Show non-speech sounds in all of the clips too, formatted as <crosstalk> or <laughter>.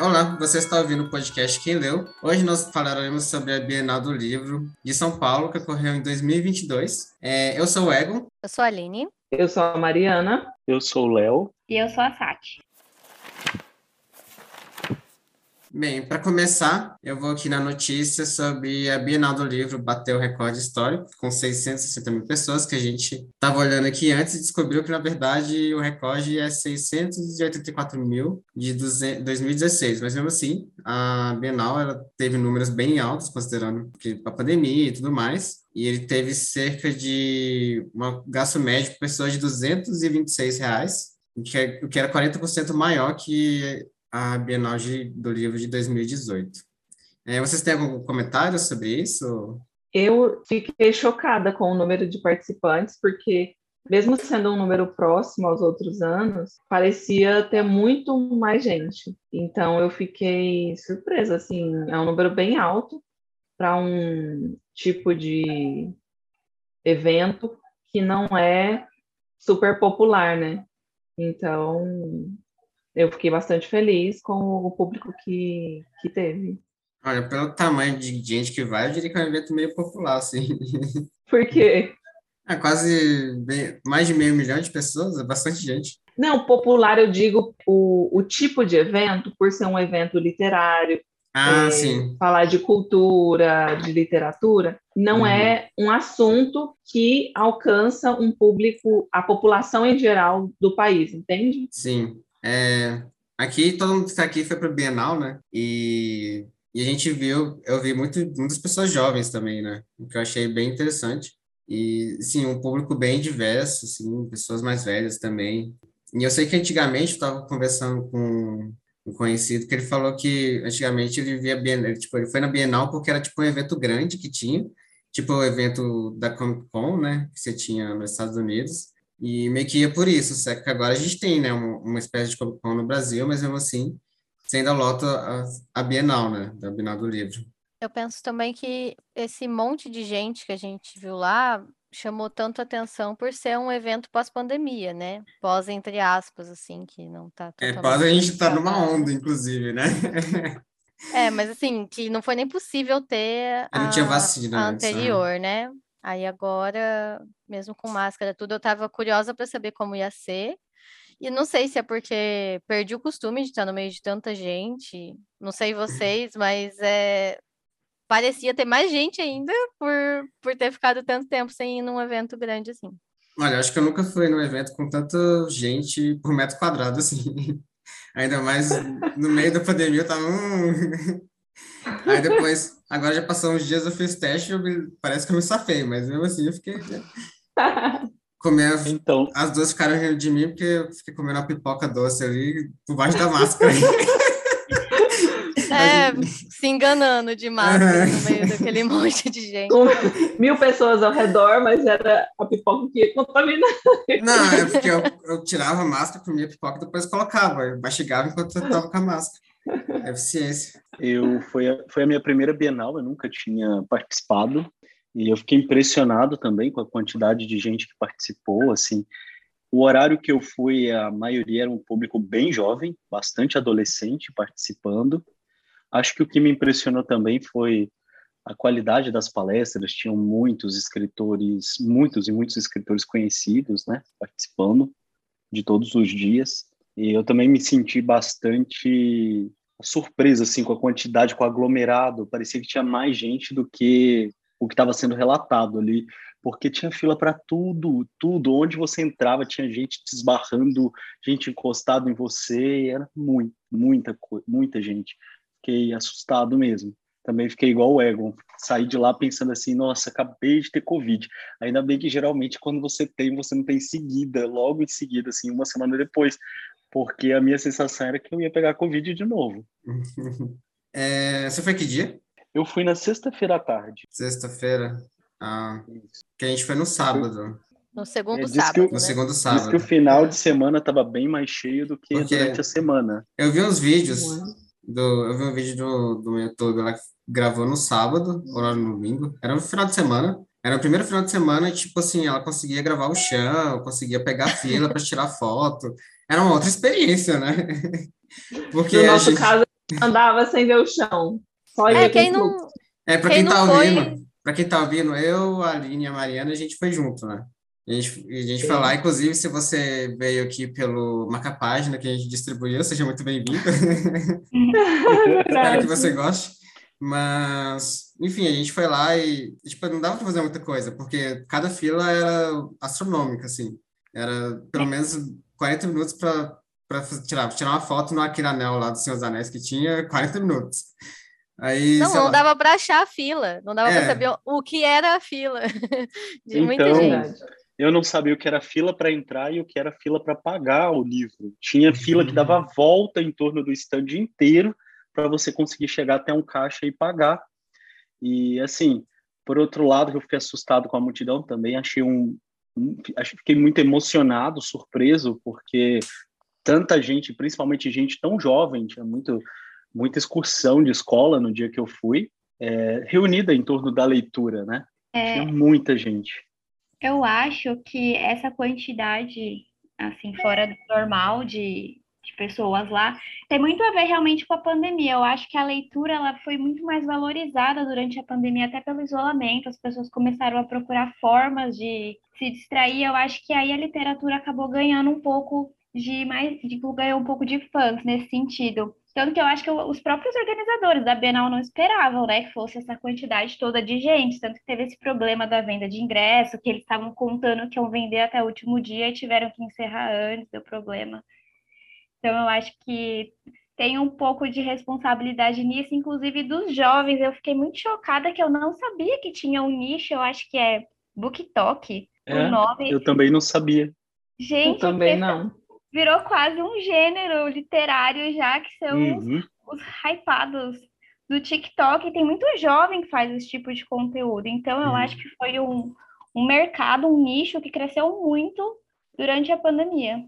Olá, você está ouvindo o podcast Quem Leu. Hoje nós falaremos sobre a Bienal do Livro de São Paulo, que ocorreu em 2022. É, eu sou o Egon. Eu sou a Aline. Eu sou a Mariana. Eu sou o Léo. E eu sou a Sati. Bem, para começar, eu vou aqui na notícia sobre a Bienal do Livro bateu o recorde histórico, com 660 mil pessoas, que a gente estava olhando aqui antes e descobriu que, na verdade, o recorde é 684 mil de 2016. Mas, mesmo assim, a Bienal ela teve números bem altos, considerando que a pandemia e tudo mais. E ele teve cerca de um gasto médio por pessoa de 226 reais, o que, é, era 40% maior que a Bienal de, do Livro de 2018. É, vocês têm algum comentário sobre isso? Eu fiquei chocada com o número de participantes, porque, mesmo sendo um número próximo aos outros anos, parecia ter muito mais gente. Então, eu fiquei surpresa, assim, é um número bem alto para um tipo de evento que não é super popular, né? Então, eu fiquei bastante feliz com o público que, que teve. Olha, pelo tamanho de gente que vai, eu diria que é um evento meio popular, assim. <laughs> Por quê? É quase bem, mais de meio milhão de pessoas, é bastante gente. Não, popular eu digo o, o tipo de evento, por ser um evento literário, ah, é, sim. falar de cultura, de literatura, não uhum. é um assunto que alcança um público, a população em geral do país, entende? Sim. É, aqui, todo mundo que está aqui foi para o Bienal, né? E, e a gente viu, eu vi muito, muitas pessoas jovens também, né? O que eu achei bem interessante. E, sim, um público bem diverso, assim, pessoas mais velhas também. E eu sei que antigamente eu estava conversando com um conhecido que ele falou que antigamente ele via Bienal, ele, tipo, ele foi na Bienal porque era tipo um evento grande que tinha, tipo o evento da Comic Con, né, que você tinha nos Estados Unidos. E meio que ia por isso, só que agora a gente tem, né, uma, uma espécie de Comic Con no Brasil, mas mesmo assim, você ainda lota a, a Bienal, né, da Bienal do Livro. Eu penso também que esse monte de gente que a gente viu lá chamou tanto atenção por ser um evento pós-pandemia, né? Pós, entre aspas, assim, que não tá É, pós a gente tá numa onda, inclusive, né? é, mas assim, que não foi nem possível ter a, não tinha vacina a né? anterior, né? Aí agora, mesmo com máscara, tudo, eu tava curiosa para saber como ia ser. E não sei se é porque perdi o costume de estar no meio de tanta gente. Não sei vocês, <clears throat> mas é, parecia ter mais gente ainda por, por ter ficado tanto tempo sem ir num evento grande assim. Olha, acho que eu nunca fui num evento com tanta gente por metro quadrado assim. <laughs> Ainda mais no meio da pandemia, eu tava. Hum. Aí depois, agora já passou uns dias, eu fiz teste, eu me, parece que eu me safei, mas mesmo assim eu fiquei. Comer, então, as duas ficaram rindo de mim porque eu fiquei comendo a pipoca doce ali por baixo da máscara. É, se enganando de máscara no meio daquele monte de gente. Com mil pessoas ao redor, mas era a pipoca que ia contaminar. Não, é porque eu, eu tirava a máscara, comia a pipoca e depois colocava. Eu mastigava enquanto eu estava com a máscara. Eficiência. Eu, foi, a, foi a minha primeira Bienal, eu nunca tinha participado. E eu fiquei impressionado também com a quantidade de gente que participou, assim. O horário que eu fui, a maioria era um público bem jovem, bastante adolescente participando. Acho que o que me impressionou também foi a qualidade das palestras. Tinham muitos escritores, muitos e muitos escritores conhecidos, né, participando de todos os dias. E eu também me senti bastante surpresa assim com a quantidade, com o aglomerado. Parecia que tinha mais gente do que o que estava sendo relatado ali, porque tinha fila para tudo, tudo. Onde você entrava tinha gente te esbarrando, gente encostada em você. Era muito, muita, muita gente fiquei assustado mesmo. Também fiquei igual o Egon, saí de lá pensando assim, nossa, acabei de ter Covid. Ainda bem que geralmente quando você tem, você não tem em seguida, logo em seguida, assim, uma semana depois, porque a minha sensação era que eu ia pegar Covid de novo. <laughs> é, você foi que dia? Eu fui na sexta-feira à tarde. Sexta-feira? Ah, que a gente foi no sábado. No segundo é, sábado. né? No segundo sábado. Diz que o final de semana estava bem mais cheio do que Porque durante a semana. Eu vi uns vídeos do, eu vi um vídeo do, do YouTube, ela gravou no sábado, ou no domingo, era no final de semana, era o primeiro final de semana e, tipo assim, ela conseguia gravar o chão, conseguia pegar fila para tirar foto, era uma outra experiência, né? <laughs> Porque no nosso gente... caso, andava sem ver o chão. Só É, quem não. É, pra Quem quem tá não foi- ouvindo, pra quem tá ouvindo, eu, a Aline e a Mariana, a gente foi junto, né? A gente, a gente foi lá, inclusive, se você veio aqui pelo Marca-Página que a gente distribuiu, seja muito bem-vindo. <laughs> Espero que você goste. Mas, enfim, a gente foi lá e, tipo, não dava para fazer muita coisa, porque cada fila era astronômica, assim. Era pelo menos 40 minutos para para tirar, tirar uma foto no Aquiranel lá do Senhor dos Anéis, que tinha 40 minutos. Aí, não, não lá. dava para achar a fila, não dava É. para saber o- que era a fila <laughs> de muita Então, gente. Verdade. Eu não sabia o que era fila para entrar e o que era fila para pagar o livro. Tinha fila que dava a volta em torno do stand inteiro para você conseguir chegar até um caixa e pagar. E assim, por outro lado, eu fiquei assustado com a multidão também, achei um acho que fiquei muito emocionado, surpreso, porque tanta gente, principalmente gente tão jovem, tinha muito muita excursão de escola no dia que eu fui, é, reunida em torno da leitura, né? É, Tinha muita gente. eu acho que essa quantidade, assim, fora do normal de, de pessoas lá, tem muito a ver realmente com a pandemia. Eu acho que a leitura ela foi muito mais valorizada durante a pandemia, até pelo isolamento. As pessoas começaram a procurar formas de se distrair. Eu acho que aí a literatura acabou ganhando um pouco de mais, de, ganhou um pouco de fãs nesse sentido. Tanto que eu acho que os próprios organizadores da Bienal não esperavam, né, que fosse essa quantidade toda de gente. Tanto que teve esse problema da venda de ingresso, que eles estavam contando que iam vender até o último dia e tiveram que encerrar antes, deu problema. Então eu acho que tem um pouco de responsabilidade nisso, inclusive dos jovens. Eu fiquei muito chocada que eu não sabia que tinha um nicho, eu acho que é BookTok, É, o nome. Eu também não sabia. Eu Gente, também esse- não. virou quase um gênero literário já, que são os, Uhum. os hypados do TikTok. E tem muito jovem que faz esse tipo de conteúdo. Então, eu Uhum. acho que foi um, um mercado, um nicho que cresceu muito durante a pandemia.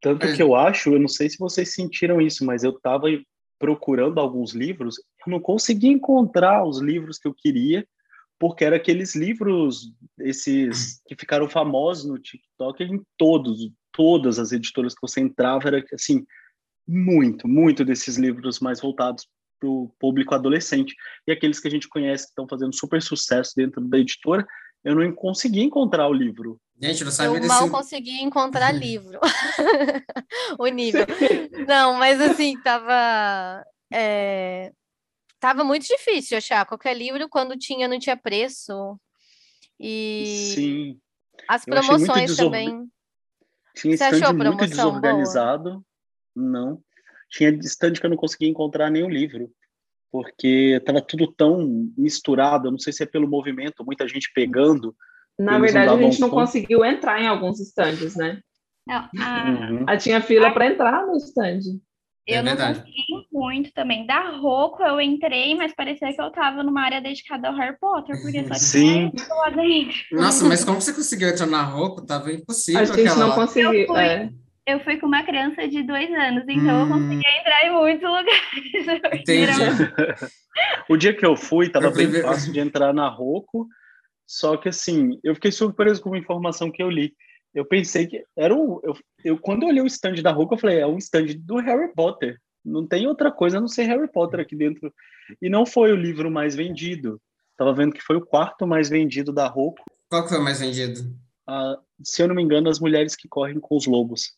Tanto Mas- que eu acho, eu não sei se vocês sentiram isso, mas eu estava procurando alguns livros, eu não conseguia encontrar os livros que eu queria, porque eram aqueles livros, esses que ficaram famosos no TikTok, em todos, todas as editoras que você entrava, era assim, muito, muito desses livros mais voltados para o público adolescente. E aqueles que a gente conhece que estão fazendo super sucesso dentro da editora, eu não consegui encontrar o livro. Gente, não sabia Eu desse... mal consegui encontrar livro. <laughs> o nível. <laughs> Não, mas assim, tava. é, Tava muito difícil achar qualquer livro quando tinha, não tinha preço. E Sim, as muito promoções desorgan- também. Tinha Você achou muito promoção boa? desorganizado. Não. Tinha stand que eu não conseguia encontrar nenhum livro. Porque estava tudo tão misturado. Eu não sei se é pelo movimento, muita gente pegando. Na verdade, a gente não conta. conseguiu entrar em alguns estandes, né? Não, a- Uhum. Tinha fila para entrar no stand. eu É não consegui muito também. Da Roku eu entrei, mas parecia que eu tava numa área dedicada ao Harry Potter, porque só Sim. isso lá dentro. Nossa, mas como você conseguiu entrar na roupa? Tava impossível A gente aquela não lá. conseguiu. Eu fui. é. Eu fui com uma criança de dois anos, então eu Hum. conseguia entrar em muitos lugares. Entendi. O dia que eu fui, estava Eu fui bem fácil de entrar na Roku. Só que, assim, eu fiquei surpreso com uma informação que eu li. Eu pensei que era um. Eu, eu, quando eu olhei o stand da Roku, eu falei, é um stand do Harry Potter. Não tem outra coisa a não ser Harry Potter aqui dentro. E não foi o livro mais vendido. Tava vendo que foi o quarto mais vendido da Roku. Qual que foi o mais vendido? Ah, se eu não me engano, As Mulheres que Correm com os Lobos.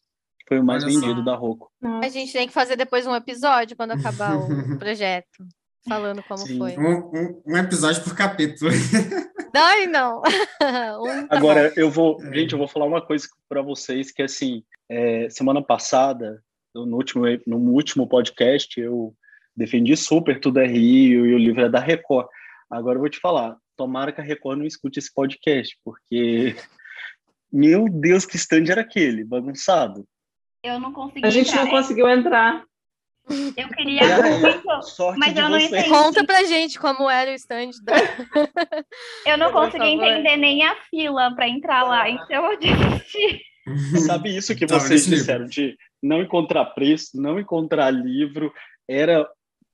Foi o mais Olha só. vendido da Roku. A gente tem que fazer depois um episódio quando acabar o <laughs> projeto, falando como Sim. foi. Um, um, um episódio por capítulo. <laughs> Não, não. <laughs> Um tá Agora, eu vou, É. gente, eu vou falar uma coisa para vocês que assim, é, semana passada, no último, no último podcast, eu defendi super tudo é Rio e o livro é da Record. Agora eu vou te falar, tomara que a Record não escute esse podcast, porque meu Deus, que stand era aquele, bagunçado. Eu não consegui A gente entrar. não conseguiu entrar. Eu queria É, muito. sorte Mas eu não entendi. Conta pra gente como era o stand da... <laughs> Eu não Por consegui favor. entender nem a fila para entrar lá, então eu <laughs> desisti. Sabe isso que vocês disseram de não encontrar preço, não encontrar livro, era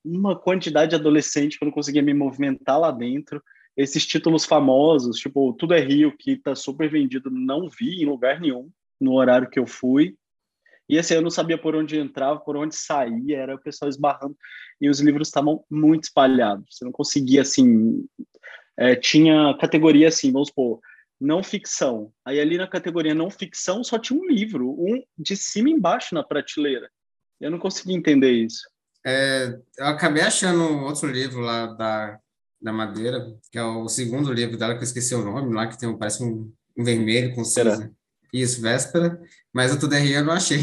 uma quantidade de adolescente que eu não conseguia me movimentar lá dentro. Esses títulos famosos, tipo Tudo é Rio, que tá super vendido, não vi em lugar nenhum no horário que eu fui. E assim, eu não sabia por onde entrava, por onde saía, era o pessoal esbarrando, e os livros estavam muito espalhados. Você não conseguia, assim. É, tinha categoria assim, vamos supor, não ficção. Aí ali na categoria não ficção só tinha um livro, um de cima e embaixo na prateleira. Eu não consegui entender isso. É, eu acabei achando outro livro lá da, da Madeira, que é o segundo livro dela, que eu esqueci o nome, lá que tem um, parece um, um vermelho com cinza. Isso, Véspera. Mas o Tuderri eu não achei.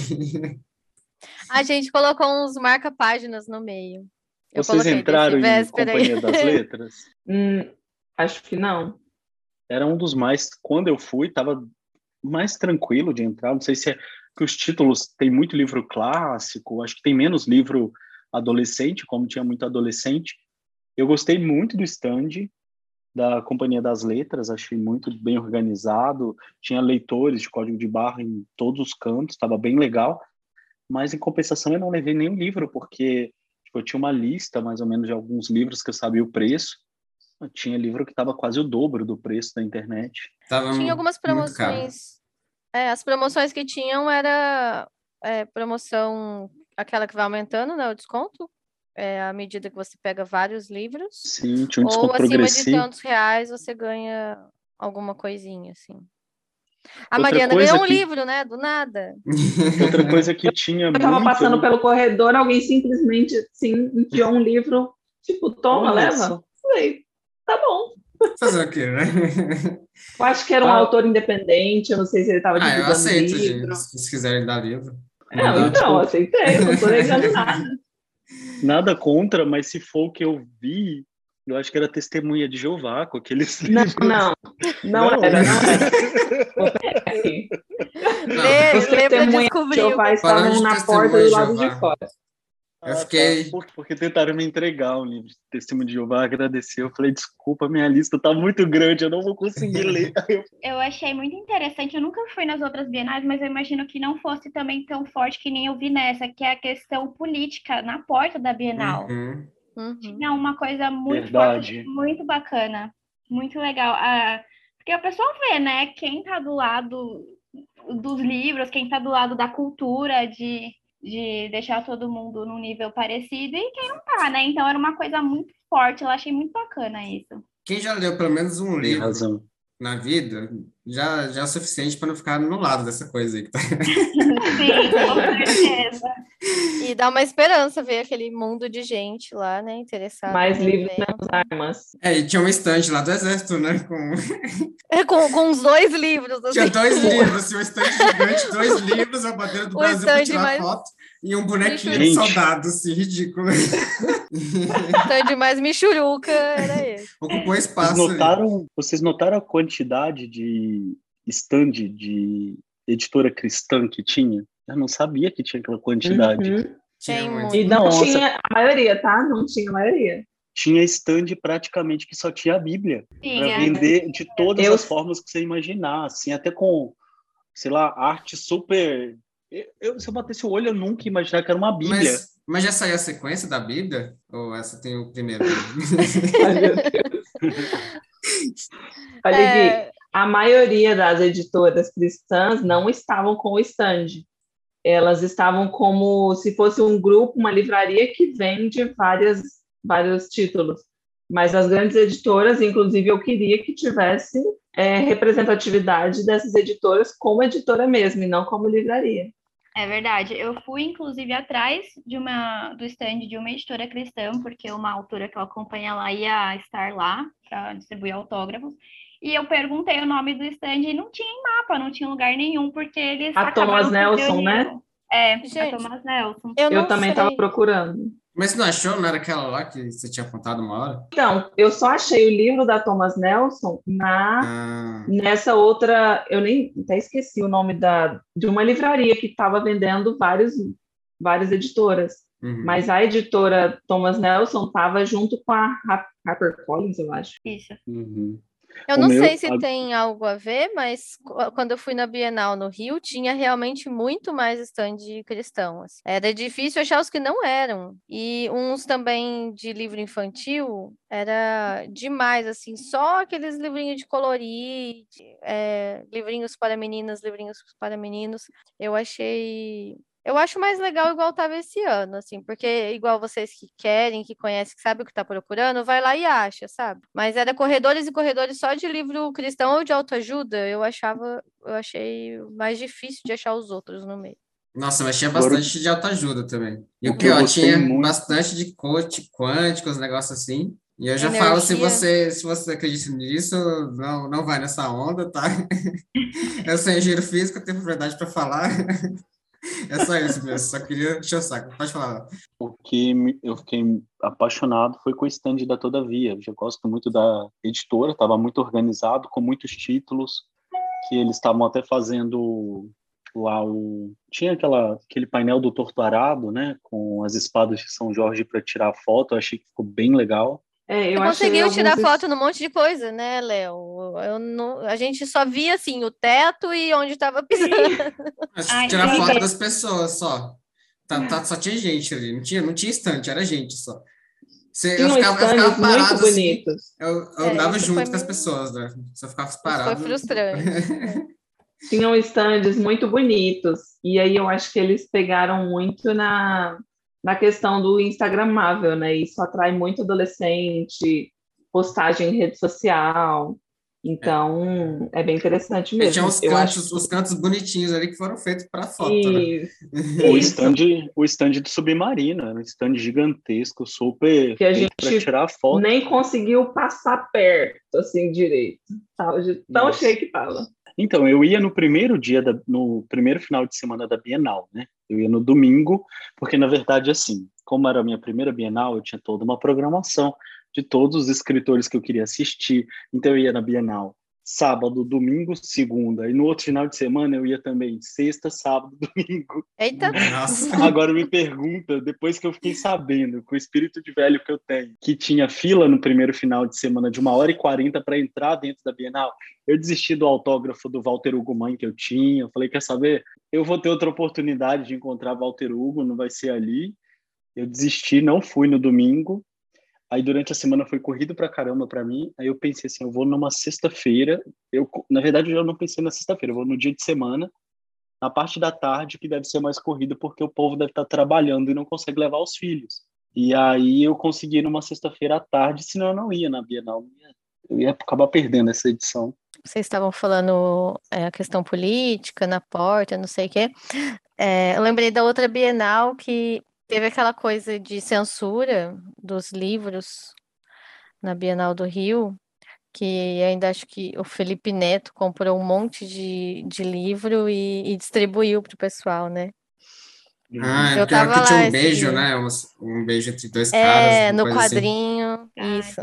A gente colocou uns marca-páginas no meio. Eu Vocês entraram em Companhia das <laughs> Letras? hum, acho que não. Era um dos mais... Quando eu fui, estava mais tranquilo de entrar. Não sei se é que os títulos... Tem muito livro clássico, acho que tem menos livro adolescente, como tinha muito adolescente. Eu gostei muito do stand da Companhia das Letras, achei muito bem organizado, tinha leitores de código de barra em todos os cantos, estava bem legal, mas em compensação eu não levei nenhum livro, porque tipo, eu tinha uma lista mais ou menos de alguns livros que eu sabia o preço, eu tinha livro que estava quase o dobro do preço da internet. Tava tinha algumas promoções, é, as promoções que tinham era é, promoção aquela que vai aumentando, né, o desconto, é, à medida que você pega vários livros. Sim, tinha um desconto ou acima de tantos reais você ganha alguma coisinha, assim. A Outra Mariana ganhou um que... livro, né? Do nada. <laughs> Outra coisa que tinha. Eu tava muito... passando pelo corredor, alguém simplesmente sim, enfiou um livro, tipo, toma, Olha leva. Falei, tá bom. Fazer o quê, né? <laughs> Eu acho que era um ah. autor independente, eu não sei se ele estava Ah, eu aceito, livro. gente, se quiserem dar livro. Não, então, aceitei, não tô <laughs> negando nada. Nada contra, mas se for o que eu vi, eu acho que era testemunha de Jeová com aqueles <laughs> não, livros. Não, não, não era, não era. <laughs> Lê, Os testemunhas de Jeová estavam na porta do lado de fora. Eu ah, fiquei. Tá, porque tentaram me entregar um livro de testemunho de Jeová, agradeceu. Eu falei, desculpa, minha lista tá muito grande, eu não vou conseguir ler. <laughs> Eu achei muito interessante, eu nunca fui nas outras bienais, mas eu imagino que não fosse também tão forte que nem eu vi nessa, que é a questão política na porta da Bienal. Uhum. Uhum. Tinha uma coisa muito Verdade. forte, muito bacana, muito legal. Ah, porque a pessoa vê, né, quem tá do lado dos livros, quem tá do lado da cultura, de de deixar todo mundo num nível parecido e quem não tá, né? Então era uma coisa muito forte, eu achei muito bacana isso. Quem já leu pelo menos um livro na vida, já, já é o suficiente para não ficar no lado dessa coisa aí. Que tá... <laughs> Sim, com certeza. E dá uma esperança ver aquele mundo de gente lá, né? Interessado. Mais livros nas armas. É, e tinha uma estante lá do exército, né? Com, é, com, com os dois livros. Assim. <laughs> Tinha dois livros, assim, uma estante gigante, dois livros, a bandeira do o Brasil para tirar mais... foto. E um bonequinho Gente. de soldado, assim, ridículo. <laughs> Stand mais michuruca era esse. Ocupou espaço. Vocês notaram, vocês notaram a quantidade de stand de editora cristã que tinha? Eu não sabia que tinha aquela quantidade. Uhum. Tinha muito. E não Nossa. tinha a maioria, tá? Não tinha a maioria. Tinha stand praticamente que só tinha a Bíblia. Para vender de todas eu... as formas que você imaginar, assim, até com, sei lá, arte super. Eu, se eu batesse o olho, eu nunca ia imaginar que era uma Bíblia. Mas, mas já saiu a sequência da Bíblia? Ou essa tem o primeiro? Ai, meu Deus. <laughs> Olha é... a maioria das editoras cristãs não estavam com o stand elas estavam como se fosse um grupo, uma livraria que vende várias, vários títulos. Mas as grandes editoras, inclusive, eu queria que tivesse é, representatividade dessas editoras como editora mesmo, e não como livraria. É verdade. Eu fui, inclusive, atrás de uma do stand de uma editora cristã, porque uma autora que eu acompanho lá ia estar lá para distribuir autógrafos. E eu perguntei o nome do stand e não tinha em mapa, não tinha lugar nenhum, porque eles. A Thomas Nelson, né? É, Gente, a Thomas Nelson. Eu, eu também estava procurando. Mas você não achou? Não era aquela lá que você tinha apontado uma hora? Então, eu só achei o livro da Thomas Nelson na ah. nessa outra. Eu nem até esqueci o nome da de uma livraria que estava vendendo vários, várias editoras. Uhum. Mas a editora Thomas Nelson estava junto com a HarperCollins, eu acho. Isso. Uhum. Eu o não meu, sei se tem algo a ver, mas quando eu fui na Bienal no Rio, tinha realmente muito mais stand cristão. Assim. Era difícil achar os que não eram. E uns também de livro infantil, era demais, assim, só aqueles livrinhos de colorir, é, livrinhos para meninas, livrinhos para meninos. Eu achei Eu acho mais legal igual estava esse ano, assim, porque igual vocês que querem, que conhecem, que sabem o que está procurando, vai lá e acha, sabe? Mas era corredores e corredores só de livro cristão ou de autoajuda, eu achava, eu achei mais difícil de achar os outros no meio. Nossa, mas tinha bastante de autoajuda também. E o pior, tinha muito. bastante de coach quântico, os negócios assim. E eu já Energia. falo, se você, se você acredita nisso, não, não vai nessa onda, tá? <laughs> eu sou engenheiro físico, tenho propriedade para falar. <laughs> É só isso mesmo, só queria encher o saco. Pode falar. O que eu fiquei apaixonado foi com o stand da Todavia. Eu já gosto muito da editora, estava muito organizado, com muitos títulos, que eles estavam até fazendo lá o tinha aquela aquele painel do torturado, né, com as espadas de São Jorge para tirar foto, eu achei que ficou bem legal. É, eu conseguiu tirar foto num monte de coisa, né, Léo? Eu não, a gente só via assim o teto e onde estava pisando. <laughs> Ai, tirar foto das pessoas só. Tá, tá, só tinha gente ali, não tinha, não tinha estante, era gente só. Você, eu, ficava, eu ficava parado muito assim. Eu, eu é, andava junto com as minhas... né? Só ficava parado. Isso foi frustrante. <laughs> Tinham stands muito bonitos. E aí eu acho que eles pegaram muito na na questão do Instagramável, né? Isso atrai muito adolescente, postagem em rede social. Então, é, é bem interessante mesmo. Tinha os cantos, acho... os cantos bonitinhos ali que foram feitos para foto. Né? o, stand, o stand do Submarino, um stand gigantesco, super que a gente tirar foto. nem conseguiu passar perto, assim, direito. Tão Nossa. cheio que tava. Então, eu ia no primeiro dia, da, no primeiro final de semana da Bienal, né? Eu ia no domingo, porque na verdade, assim, como era a minha primeira Bienal, eu tinha toda uma programação de todos os escritores que eu queria assistir. Então, eu ia na Bienal sábado, domingo, segunda. E no outro final de semana eu ia também sexta, sábado, <laughs> domingo. Eita! Nossa. Agora me pergunta, depois que eu fiquei sabendo, com o espírito de velho que eu tenho, que tinha fila no primeiro final de semana de uma hora e quarenta para entrar dentro da Bienal, eu desisti do autógrafo do Walter Hugo Mãe que eu tinha. Eu falei, quer saber? Eu vou ter outra oportunidade de encontrar Walter Hugo, não vai ser ali. Eu desisti, não fui no domingo. Aí durante a semana foi corrido pra caramba para mim. Aí eu pensei assim, eu vou numa sexta-feira. Eu na verdade eu não pensei na sexta-feira, eu vou no dia de semana, na parte da tarde que deve ser mais corrida porque o povo deve estar trabalhando e não consegue levar os filhos. E aí eu consegui numa sexta-feira à tarde, senão eu não ia na Bienal. Eu ia acabar perdendo essa edição. Vocês estavam falando é, a questão política na porta, não sei o quê. É, eu lembrei da outra Bienal que Teve aquela coisa de censura dos livros na Bienal do Rio, que ainda acho que o Felipe Neto comprou um monte de, de livro e, e distribuiu para o pessoal, né? Ah, eu tava lá, tinha um beijo, né? Um, um, beijo entre dois é, caras. É, no assim. quadrinho, assim. isso.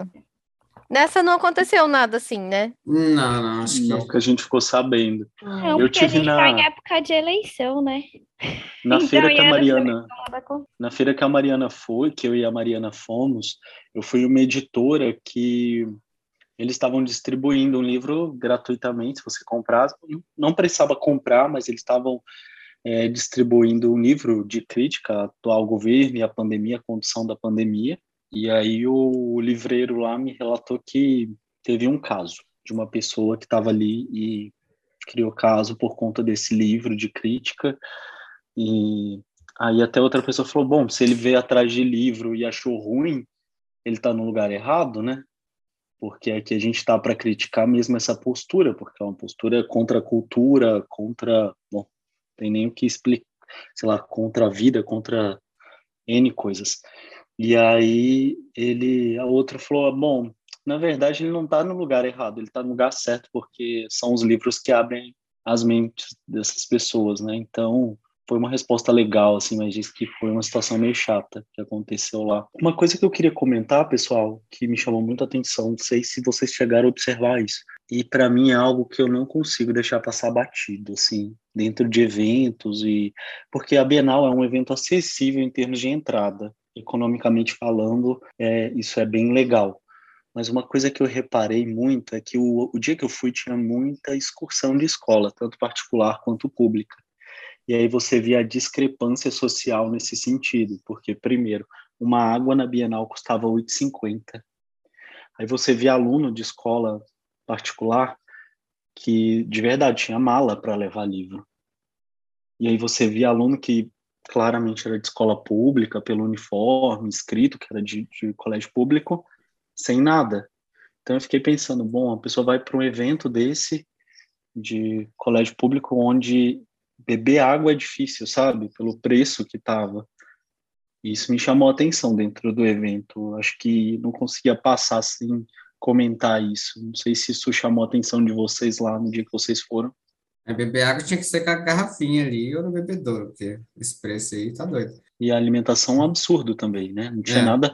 Nessa não aconteceu nada assim, né? Não, não, acho que não, que a gente ficou sabendo. Não, eu tive a gente na... tá em época de eleição, né? <laughs> Na então, feira que a Mariana, na feira que a Mariana foi, que eu e a Mariana fomos, eu fui uma editora que eles estavam distribuindo um livro gratuitamente, se você comprasse, não precisava comprar, mas eles estavam é, distribuindo um livro de crítica ao atual governo e à pandemia, a condução da pandemia. E aí o livreiro lá me relatou que teve um caso de uma pessoa que estava ali e criou caso por conta desse livro de crítica. E aí até outra pessoa falou: bom, se ele veio atrás de livro e achou ruim, ele está no lugar errado, né? Porque aqui a gente está para criticar mesmo essa postura, porque é uma postura contra a cultura, contra. Bom, tem nem o que explicar, sei lá, contra a vida, contra N coisas. E aí ele, a outra falou, bom, na verdade ele não está no lugar errado, ele está no lugar certo, porque são os livros que abrem as mentes dessas pessoas, né? Então, foi uma resposta legal, assim, mas disse que foi uma situação meio chata que aconteceu lá. Uma coisa que eu queria comentar, pessoal, que me chamou muita atenção, não sei se vocês chegaram a observar isso, e para mim é algo que eu não consigo deixar passar batido, assim, dentro de eventos e porque a Bienal é um evento acessível em termos de entrada economicamente falando, é, isso é bem legal. Mas uma coisa que eu reparei muito é que o, o dia que eu fui tinha muita excursão de escola, tanto particular quanto pública. E aí você via a discrepância social nesse sentido, porque, primeiro, uma água na Bienal custava 8,50. Aí você via aluno de escola particular que, de verdade, tinha mala para levar livro. E aí você via aluno que claramente era de escola pública, pelo uniforme, escrito que era de, de colégio público, sem nada. Então eu fiquei pensando, bom, a pessoa vai para um evento desse de colégio público onde beber água é difícil, sabe? Pelo preço que estava. Isso me chamou a atenção dentro do evento. Acho que não conseguia passar sem comentar isso. Não sei se isso chamou a atenção de vocês lá no dia que vocês foram. É, beber água tinha que ser com a garrafinha ali ou no bebedouro, porque esse preço aí tá doido. E a alimentação é um absurdo também, né? Não tinha É. nada,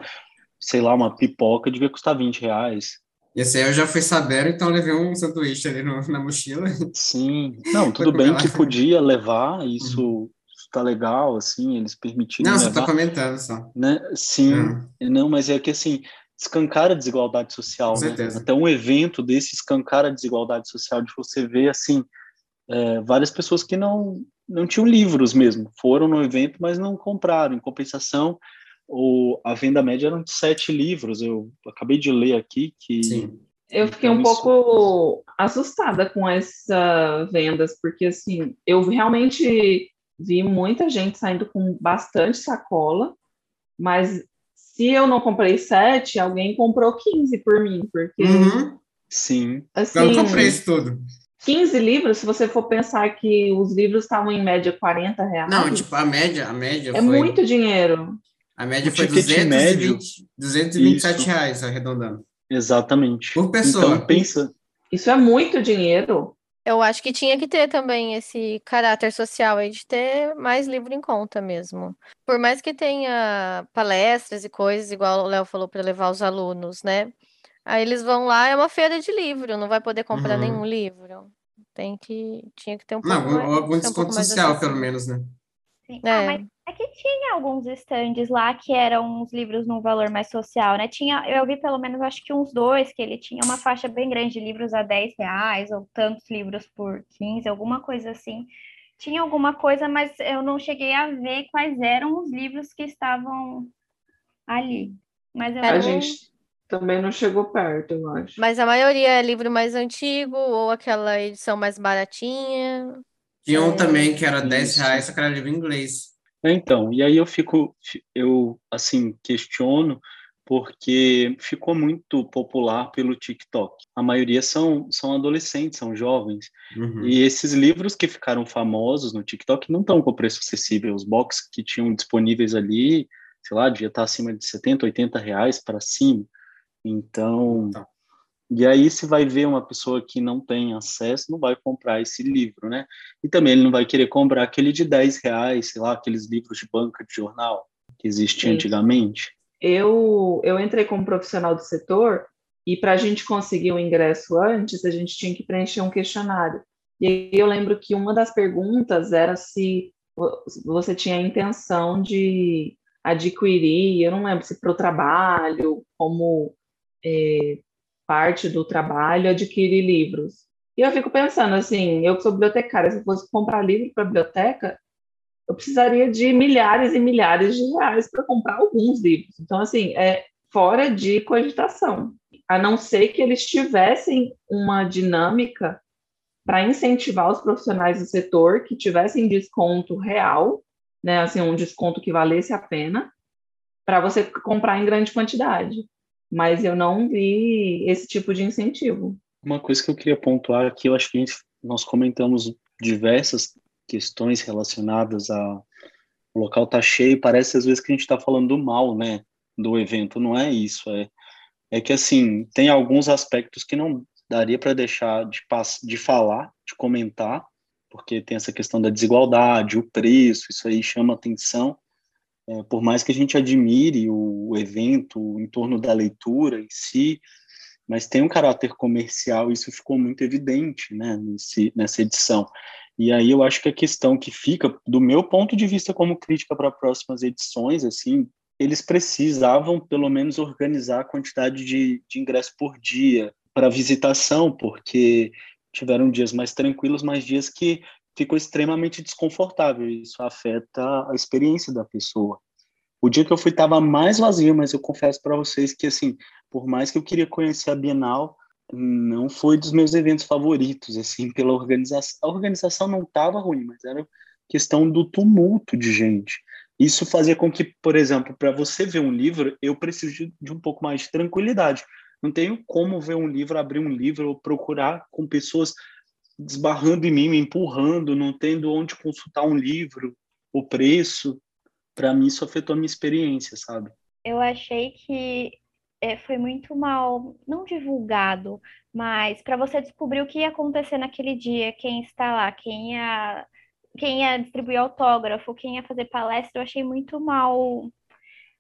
sei lá, uma pipoca devia custar 20 reais. E esse aí eu já fui sabendo, então eu levei um sanduíche ali no- na mochila. Sim, não, <laughs> tudo bem lá. que podia levar, isso está legal, assim, eles permitiram Não, tô levar, comentando só. né? Sim, Hum. não, mas é que assim, escancara a desigualdade social, Com né? certeza. Até um evento desse escancara a desigualdade social de você ver, assim, é, várias pessoas que não, não tinham livros mesmo, foram no evento, mas não compraram. Em compensação, o, a venda média eram de sete livros, eu acabei de ler aqui que... Sim. Eu fiquei um Então, isso- pouco assustada com essas vendas, porque assim, eu realmente vi muita gente saindo com bastante sacola, mas se eu não comprei sete, alguém comprou 15 por mim, porque Uhum. Sim, assim, Eu não comprei isso tudo. 15 livros, se você for pensar que os livros estavam em média 40 reais, Não, tipo, a média, a média é foi... muito dinheiro. A média O foi ticket 220, médio. 227 Isso. reais, arredondando. exatamente. Por pessoa. Então, pensa, Isso é muito dinheiro. Eu acho que tinha que ter também esse caráter social aí de ter mais livro em conta mesmo. Por mais que tenha palestras e coisas, igual o Léo falou, para levar os alunos, né? Aí eles vão lá, é uma feira de livro, não vai poder comprar Uhum. nenhum livro. Tem que, tinha que ter um Não, pouco algum, mais, algum um desconto pouco mais social, pelo menos, né? Sim. É. Ah, mas é que tinha alguns estandes lá que eram uns livros num valor mais social, né? Tinha, eu vi pelo menos acho que uns dois que ele tinha uma faixa bem grande de livros a 10 reais, ou tantos livros por 15, alguma coisa assim. Tinha alguma coisa, mas eu não cheguei a ver quais eram os livros que estavam ali. Mas eu A não- gente também não chegou perto, eu acho. Mas a maioria é livro mais antigo ou aquela edição mais baratinha. Tinha um É, também que era 10 isso. reais, só que era livro em inglês. É, Então, e aí eu fico, eu assim questiono porque ficou muito popular pelo TikTok. A maioria são são adolescentes, são jovens. Uhum. E esses livros que ficaram famosos no TikTok não estão com preço acessível. Os box que tinham disponíveis ali, sei lá, devia estar acima de 70, 80 reais para cima. Então, Tá. e aí se vai ver uma pessoa que não tem acesso, não vai comprar esse livro, né? E também ele não vai querer comprar aquele de 10 reais, sei lá, aqueles livros de banca de jornal que existiam antigamente. Eu, eu entrei como profissional do setor e para a gente conseguir o ingresso antes, a gente tinha que preencher um questionário. E aí eu lembro que uma das perguntas era se vo- você tinha a intenção de adquirir, eu não lembro se para o trabalho, como é, parte do trabalho, adquirir livros. E eu fico pensando assim, eu que sou bibliotecária, se eu fosse comprar livro para a biblioteca, eu precisaria de milhares e milhares de reais para comprar alguns livros. Então, assim, é fora de cogitação. A não ser que eles tivessem uma dinâmica para incentivar os profissionais do setor que tivessem desconto real, né, assim, um desconto que valesse a pena, para você comprar em grande quantidade. Mas eu não vi esse tipo de incentivo. Uma coisa que eu queria pontuar aqui, eu acho que gente- nós comentamos diversas questões relacionadas a o local tá cheio, parece às vezes que a gente está falando do mal, né, do evento, não é isso, é, é que assim, tem alguns aspectos que não daria para deixar de, de falar, de comentar, porque tem essa questão da desigualdade, o preço, isso aí chama atenção, é, por mais que a gente admire o, evento em torno da leitura em si, mas tem um caráter comercial, isso ficou muito evidente né, nesse, nessa edição. E aí eu acho que a questão que fica, do meu ponto de vista como crítica para próximas edições, assim, eles precisavam pelo menos organizar a quantidade de, de ingresso por dia para visitação, porque tiveram dias mais tranquilos, mas dias que ficou extremamente desconfortável. Isso afeta a experiência da pessoa. O dia que eu fui estava mais vazio, mas eu confesso para vocês que assim, por mais que eu queria conhecer a Bienal, não foi dos meus eventos favoritos, assim, pela organização. A organização não estava ruim, mas era questão do tumulto de gente. Isso fazia com que, por exemplo, para você ver um livro, eu preciso de um pouco mais de tranquilidade. Não tenho como ver um livro, abrir um livro ou procurar com pessoas desbarrando em mim, me empurrando, não tendo onde consultar um livro, o preço. Para mim, isso afetou a minha experiência, sabe? Eu achei que é, foi muito mal, não divulgado, mas para você descobrir o que ia acontecer naquele dia, quem está lá, quem ia, quem ia distribuir autógrafo, quem ia fazer palestra, eu achei muito mal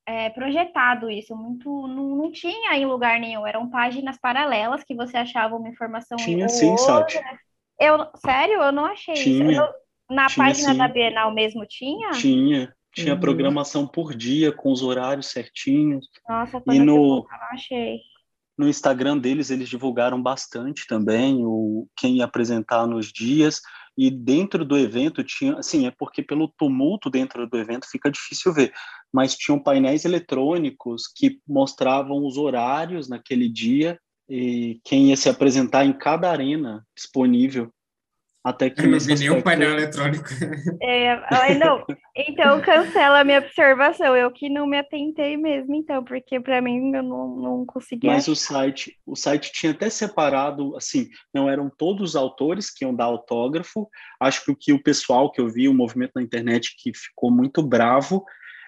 é, projetado isso, muito não, não, tinha em lugar nenhum, eram páginas paralelas que você achava uma informação tinha sim, outra. Eu, sério, eu não achei tinha, isso. Eu, na tinha, página sim. da Bienal mesmo tinha? Tinha. Tinha Uhum. programação por dia, com os horários certinhos. Nossa, E quando no- eu não achei. No Instagram deles, eles divulgaram bastante também o quem ia apresentar nos dias. E dentro do evento tinha, assim, é porque pelo tumulto dentro do evento fica difícil ver, mas tinham painéis eletrônicos que mostravam os horários naquele dia e quem ia se apresentar em cada arena disponível. Até que Eu não vi nenhum painel eletrônico. É, ai, não. Então cancela a minha observação. Eu que não me atentei mesmo, então, porque para mim eu não, não consegui Mas o site, o site tinha até separado, assim, não eram todos os autores que iam dar autógrafo. Acho que o que o pessoal que eu vi, o movimento na internet que ficou muito bravo,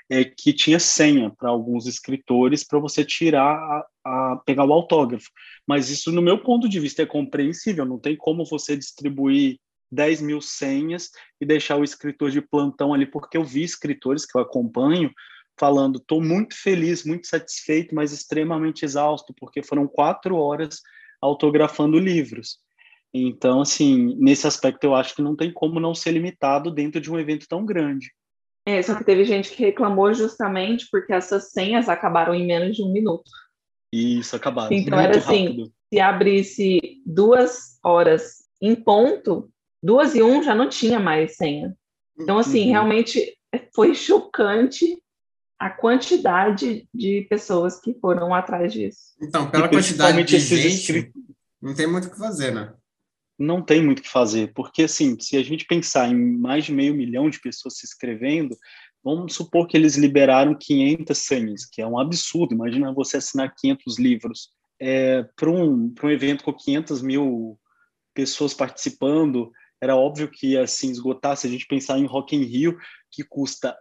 é que tinha senha para alguns escritores para você tirar a, a- pegar o autógrafo. Mas isso, no meu ponto de vista, é compreensível. Não tem como você distribuir 10 mil senhas e deixar o escritor de plantão ali, porque eu vi escritores que eu acompanho falando, estou muito feliz, muito satisfeito, mas extremamente exausto, porque foram quatro horas autografando livros. Então, assim, nesse aspecto eu acho que não tem como não ser limitado dentro de um evento tão grande. É, só que teve gente que reclamou justamente porque essas senhas acabaram em menos de um minuto. E isso acabaram Então, muito era assim, rápido. Se abrisse duas horas em ponto, duas e um já não tinha mais senha. Então, assim, Uhum. realmente foi chocante a quantidade de pessoas que foram atrás disso. Então, pela E quantidade de gente, não tem muito o que fazer, né? Não tem muito o que fazer, porque assim, se a gente pensar em mais de meio milhão de pessoas se inscrevendo, vamos supor que eles liberaram 500 senhas, que é um absurdo. Imagina você assinar 500 livros. É, Para um, um evento com 500 mil pessoas participando, era óbvio que ia se esgotar. Se a gente pensar em Rock in Rio, que custa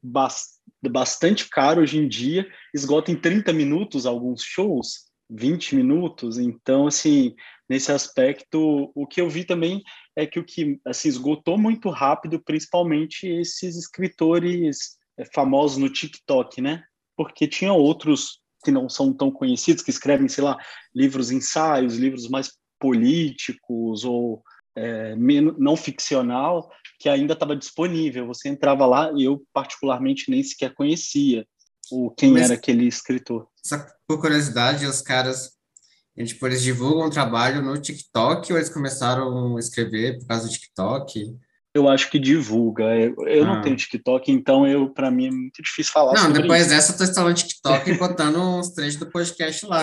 bas- bastante caro hoje em dia, esgota em 30 minutos alguns shows, 20 minutos. Então, assim, nesse aspecto, o que eu vi também é que o que assim, esgotou muito rápido, principalmente esses escritores eh, famosos no TikTok, né? Porque tinha outros que não são tão conhecidos, que escrevem, sei lá, livros ensaios, livros mais políticos ou é, não ficcional, que ainda estava disponível. Você entrava lá e eu, particularmente, nem sequer conhecia o, quem Mas- era aquele escritor. Só que, por curiosidade, os caras, eles, tipo, eles divulgam o trabalho no TikTok ou eles começaram a escrever por causa do TikTok? Eu acho que divulga. Eu, eu Ah. não tenho TikTok, então eu para mim é muito difícil falar Não, sobre depois isso. dessa eu tô instalando TikTok e botando uns trechos do podcast lá.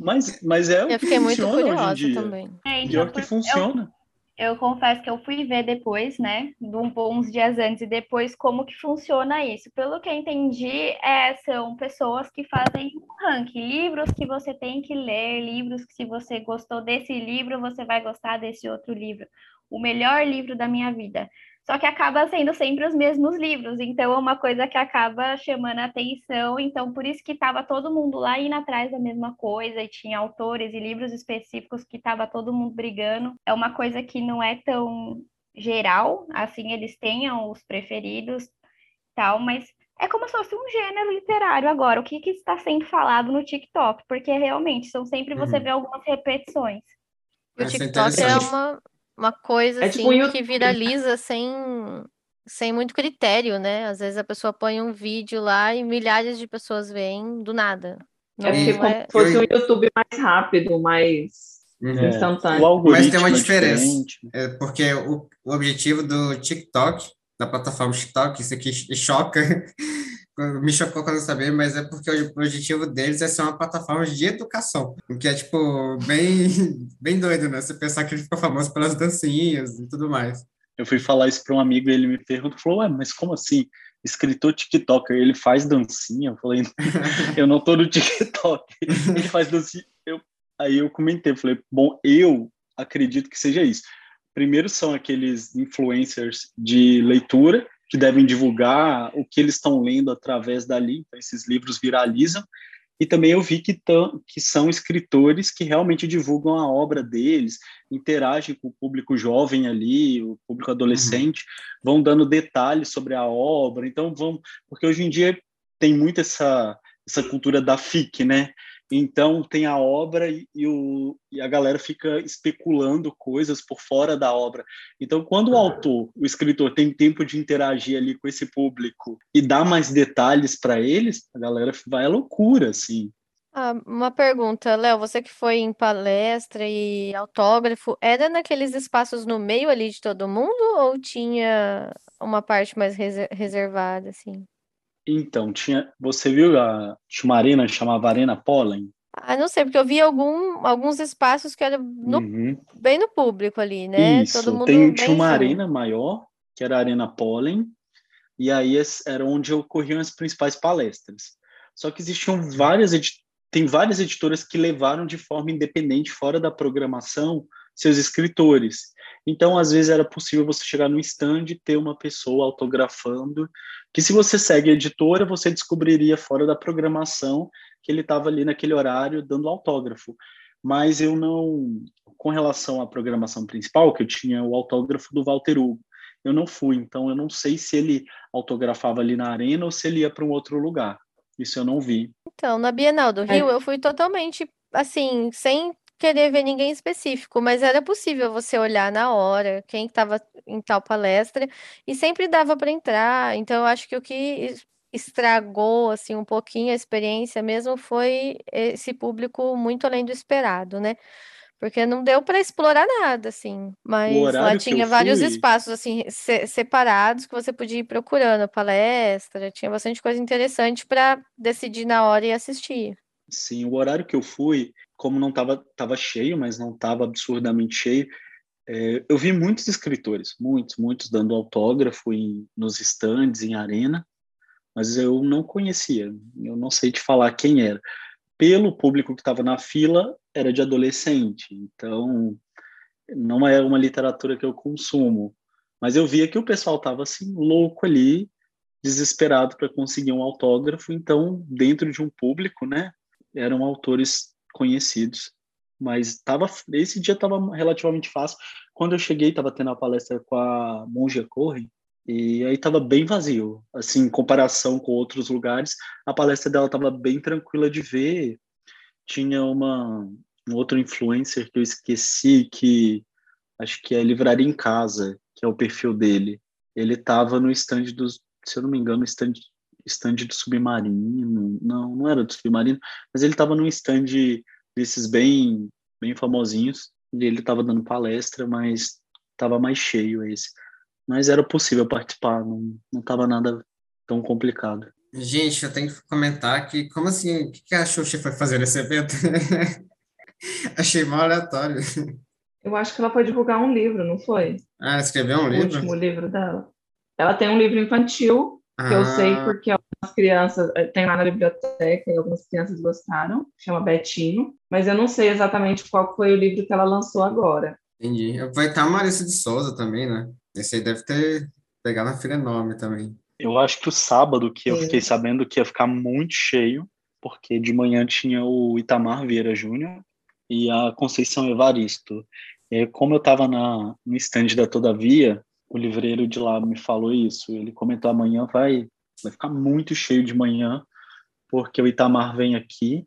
Mas, mas é o Eu que fiquei muito funciona hoje em curiosa dia. também. É, então, Pior que funciona. Eu confesso que eu fui ver depois, né, uns dias antes e depois, como que funciona isso. Pelo que eu entendi, é, são pessoas que fazem um ranking, livros que você tem que ler, livros que se você gostou desse livro, você vai gostar desse outro livro. O melhor livro da minha vida. Só que acaba sendo sempre os mesmos livros, então é uma coisa que acaba chamando a atenção. Então, por isso que estava todo mundo lá indo atrás da mesma coisa, e tinha autores e livros específicos que estava todo mundo brigando. É uma coisa que não é tão geral, assim, eles tenham os preferidos tal, mas é como se fosse um gênero literário agora. O que, que está sendo falado no TikTok? Porque realmente são sempre você Uhum. vê algumas repetições. O é TikTok é uma, uma coisa É assim tipo um que viraliza sem, sem muito critério, né? Às vezes a pessoa põe um vídeo lá e milhares de pessoas veem do nada. Não É porque como é- se fosse um YouTube mais rápido, mais Uhum. É, instantâneo. Mas tem uma é diferença. diferente. É porque o, o objetivo do TikTok, da plataforma TikTok, isso aqui choca, me chocou quando eu sabia, mas é porque o objetivo deles é ser uma plataforma de educação, o que é, tipo, bem, <laughs> bem doido, né? Você pensar que ele ficou famoso pelas dancinhas e tudo mais. Eu fui falar isso para um amigo e ele me perguntou, falou, ué, mas como assim? Escritor TikToker, ele faz dancinha? Eu falei, eu não tô no <laughs> TikTok. Ele faz dancinha. Eu, aí eu comentei, falei, bom, eu acredito que seja isso. Primeiro são aqueles influencers de leitura, que devem divulgar o que eles estão lendo através dali, então esses livros viralizam, e também eu vi que, tão, que são escritores que realmente divulgam a obra deles, interagem com o público jovem ali, o público adolescente, uhum. vão dando detalhes sobre a obra. Então vão, porque hoje em dia tem muito essa essa cultura da FIC, né? Então tem a obra e, e, o, e a galera fica especulando coisas por fora da obra. Então, quando o autor, o escritor, tem tempo de interagir ali com esse público e dá mais detalhes para eles, a galera vai à loucura, assim. Ah, uma pergunta, Léo, você que foi em palestra e autógrafo, era naqueles espaços no meio ali de todo mundo ou tinha uma parte mais reservada, assim? Então, tinha, você viu a tinha uma arena chamava Arena Pollen? Ah, não sei, porque eu vi algum, alguns espaços que eram no, uhum. bem no público ali, né? Isso, Todo mundo tem, tinha uma arena maior, que era a Arena Pollen, e aí era onde ocorriam as principais palestras. Só que existiam várias, tem várias editoras que levaram de forma independente, fora da programação, seus escritores. Então, às vezes, era possível você chegar no stand e ter uma pessoa autografando, que se você segue a editora, você descobriria fora da programação que ele estava ali naquele horário dando autógrafo. Mas eu não, com relação à programação principal, que eu tinha o autógrafo do Walter Hugo, eu não fui, então eu não sei se ele autografava ali na arena ou se ele ia para um outro lugar. Isso eu não vi. Então, na Bienal do Rio, é. eu fui totalmente assim, sem querer ver ninguém específico, mas era possível você olhar na hora quem estava em tal palestra e sempre dava para entrar. Então, eu acho que o que estragou assim um pouquinho a experiência mesmo foi esse público muito além do esperado, né? Porque não deu para explorar nada, assim. Mas lá tinha vários fui... espaços, assim, se separados que você podia ir procurando palestra, tinha bastante coisa interessante para decidir na hora e assistir. Sim, o horário que eu fui, como não estava tava cheio, mas não estava absurdamente cheio, é, eu vi muitos escritores, muitos, muitos dando autógrafo em, nos stands, em arena, mas eu não conhecia, eu não sei te falar quem era. Pelo público que estava na fila, era de adolescente, então não é uma literatura que eu consumo. Mas eu via que o pessoal estava assim, louco ali, desesperado para conseguir um autógrafo, então, dentro de um público, né, eram autores conhecidos. Mas tava, esse dia estava relativamente fácil. Quando eu cheguei, estava tendo a palestra com a Monja Corre, e aí estava bem vazio. Assim, em comparação com outros lugares, a palestra dela estava bem tranquila de ver. Tinha uma, um outro influencer que eu esqueci, que acho que é Livraria em Casa, que é o perfil dele. Ele estava no stand dos, se eu não me engano, no stand stand do Submarino, não, não era do Submarino, mas ele estava num stand desses bem, bem famosinhos, e ele estava dando palestra, mas estava mais cheio esse. Mas era possível participar, não estava nada tão complicado. Gente, eu tenho que comentar que, como assim, o que a Xuxa foi fazer nesse evento? <laughs> Achei mal aleatório. Eu acho que ela foi divulgar um livro, não foi? Ah, escreveu um o livro? O último livro dela. Ela tem um livro infantil que eu sei ah. porque algumas crianças, eh, tem lá na biblioteca e algumas crianças gostaram, chama Betinho, mas eu não sei exatamente qual foi o livro que ela lançou agora. Entendi. Vai estar a Marissa de Souza também, né? Esse aí deve ter pegado na filha enorme também. Eu acho que o sábado que eu fiquei sabendo que ia ficar muito cheio, porque de manhã tinha o Itamar Vieira Júnior e a Conceição Evaristo. E como eu estava no stand da Todavia, o livreiro de lá me falou isso. Ele comentou amanhã vai vai ficar muito cheio de manhã, porque o Itamar vem aqui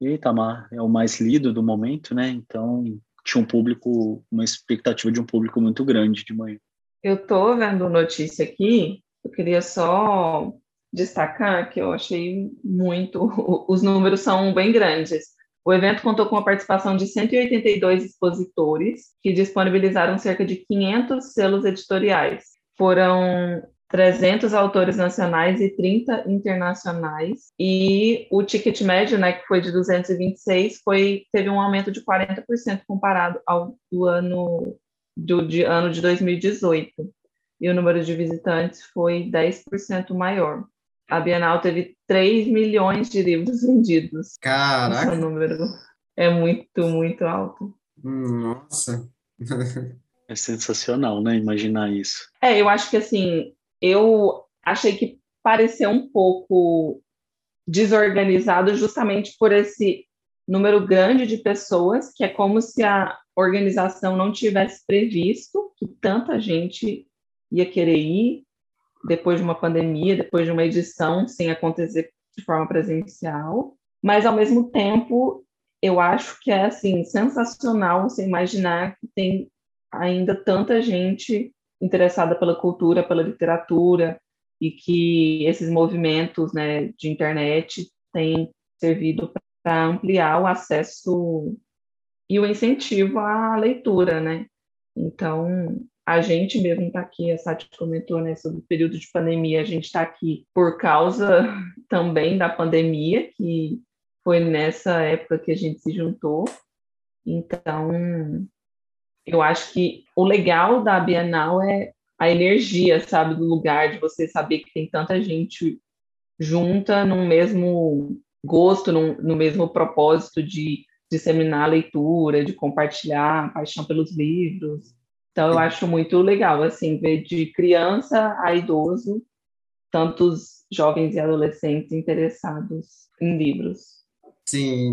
e Itamar é o mais lido do momento, né? Então tinha um público, uma expectativa de um público muito grande de manhã. Eu tô vendo notícia aqui. Eu queria só destacar que eu achei muito, <laughs> os números são bem grandes. O evento contou com a participação de 182 expositores, que disponibilizaram cerca de 500 selos editoriais. Foram 300 autores nacionais e 30 internacionais. E o ticket médio, né, que foi de 226, foi, teve um aumento de 40% comparado ao do ano, do, de, ano de 2018. e o número de visitantes foi 10% maior. A Bienal teve 3 milhões de livros vendidos. Caraca! Esse número é muito, muito alto. Nossa! <laughs> É sensacional, né? Imaginar isso. É, eu acho que assim, eu achei que pareceu um pouco desorganizado justamente por esse número grande de pessoas, que é como se a organização não tivesse previsto que tanta gente ia querer ir depois de uma pandemia, depois de uma edição sem acontecer de forma presencial, mas ao mesmo tempo eu acho que é assim sensacional você imaginar que tem ainda tanta gente interessada pela cultura, pela literatura e que esses movimentos, né, de internet têm servido para ampliar o acesso e o incentivo à leitura, né? Então, a gente mesmo está aqui, a Sati comentou, né, sobre o período de pandemia, a gente está aqui por causa <laughs> também da pandemia, que foi nessa época que a gente se juntou. Então, eu acho que o legal da Bienal é a energia, sabe, do lugar, de você saber que tem tanta gente junta num mesmo gosto, num, no mesmo propósito de disseminar a leitura, de compartilhar a paixão pelos livros. Então, eu acho muito legal, assim, ver de criança a idoso, tantos jovens e adolescentes interessados em livros. Sim,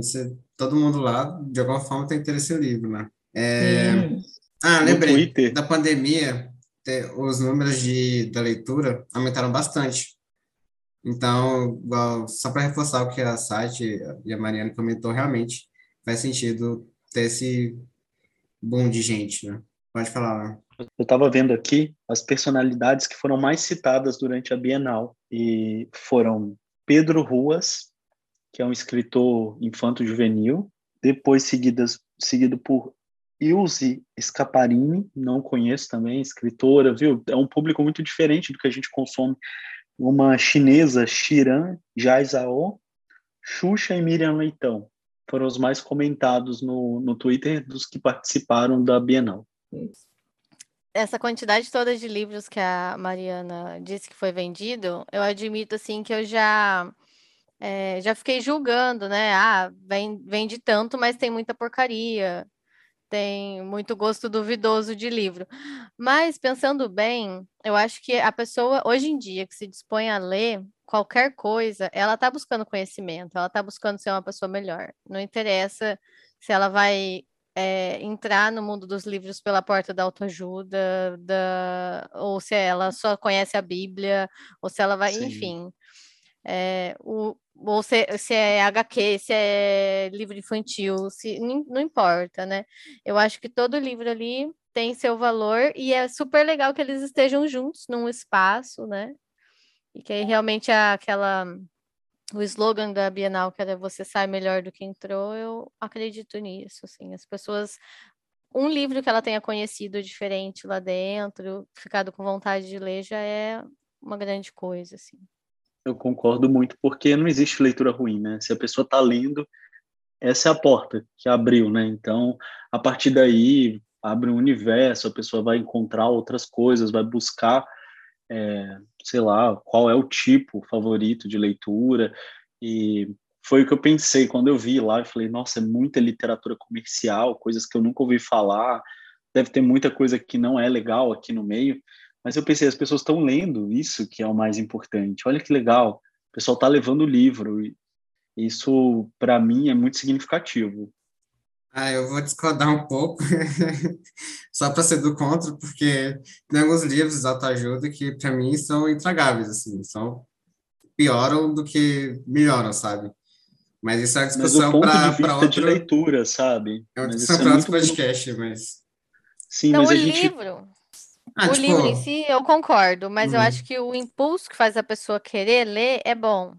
todo mundo lá, de alguma forma, tem interesse em livro, né? É... Ah, lembrei, da pandemia, os números de, da leitura aumentaram bastante. Então, só para reforçar o que a Sati e a Mariana comentou, realmente faz sentido ter esse boom de gente, né? Pode falar, né? Eu estava vendo aqui as personalidades que foram mais citadas durante a Bienal e foram Pedro Ruas, que é um escritor infanto-juvenil, depois seguidas, seguido por Ilse Scaparini, não conheço também, escritora, viu? É um público muito diferente do que a gente consome. Uma chinesa, Shiran Jaizao, Xuxa e Miriam Leitão. Foram os mais comentados no, no Twitter dos que participaram da Bienal. Essa quantidade toda de livros que a Mariana disse que foi vendido, eu admito assim que eu já é, já fiquei julgando, né? Ah, vende tanto, mas tem muita porcaria tem muito gosto duvidoso de livro. Mas pensando bem, eu acho que a pessoa hoje em dia que se dispõe a ler qualquer coisa, ela está buscando conhecimento, ela está buscando ser uma pessoa melhor. Não interessa se ela vai é, entrar no mundo dos livros pela porta da autoajuda, da, ou se ela só conhece a Bíblia, ou se ela vai, Sim. enfim. É, o, ou se, se é HQ, se é livro infantil, se, não importa, né? Eu acho que todo livro ali tem seu valor e é super legal que eles estejam juntos num espaço, né? E que aí realmente aquela o slogan da Bienal que era você sai melhor do que entrou, eu acredito nisso, assim, as pessoas um livro que ela tenha conhecido diferente lá dentro, ficado com vontade de ler já é uma grande coisa, assim. Eu concordo muito, porque não existe leitura ruim, né? Se a pessoa está lendo, essa é a porta que abriu, né? Então, a partir daí, abre um universo, a pessoa vai encontrar outras coisas, vai buscar, é, sei lá, qual é o tipo favorito de leitura. E foi o que eu pensei quando eu vi lá. Eu falei, nossa, é muita literatura comercial, coisas que eu nunca ouvi falar. Deve ter muita coisa que não é legal aqui no meio. Mas eu pensei, as pessoas estão lendo, isso que é o mais importante. Olha que legal, o pessoal está levando o livro. Isso, para mim, é muito significativo. Ah, eu vou discordar um pouco, <laughs> só para ser do contra, porque tem alguns livros de autoajuda que, para mim, são intragáveis, assim, são pioram do que melhoram, sabe? Mas isso é uma discussão para outra... de leitura, sabe? É uma discussão para é outro podcast, mas... Sim, então, mas o gente... livro ah, o tipo... livro em si, eu concordo, mas eu acho que o impulso que faz a pessoa querer ler é bom.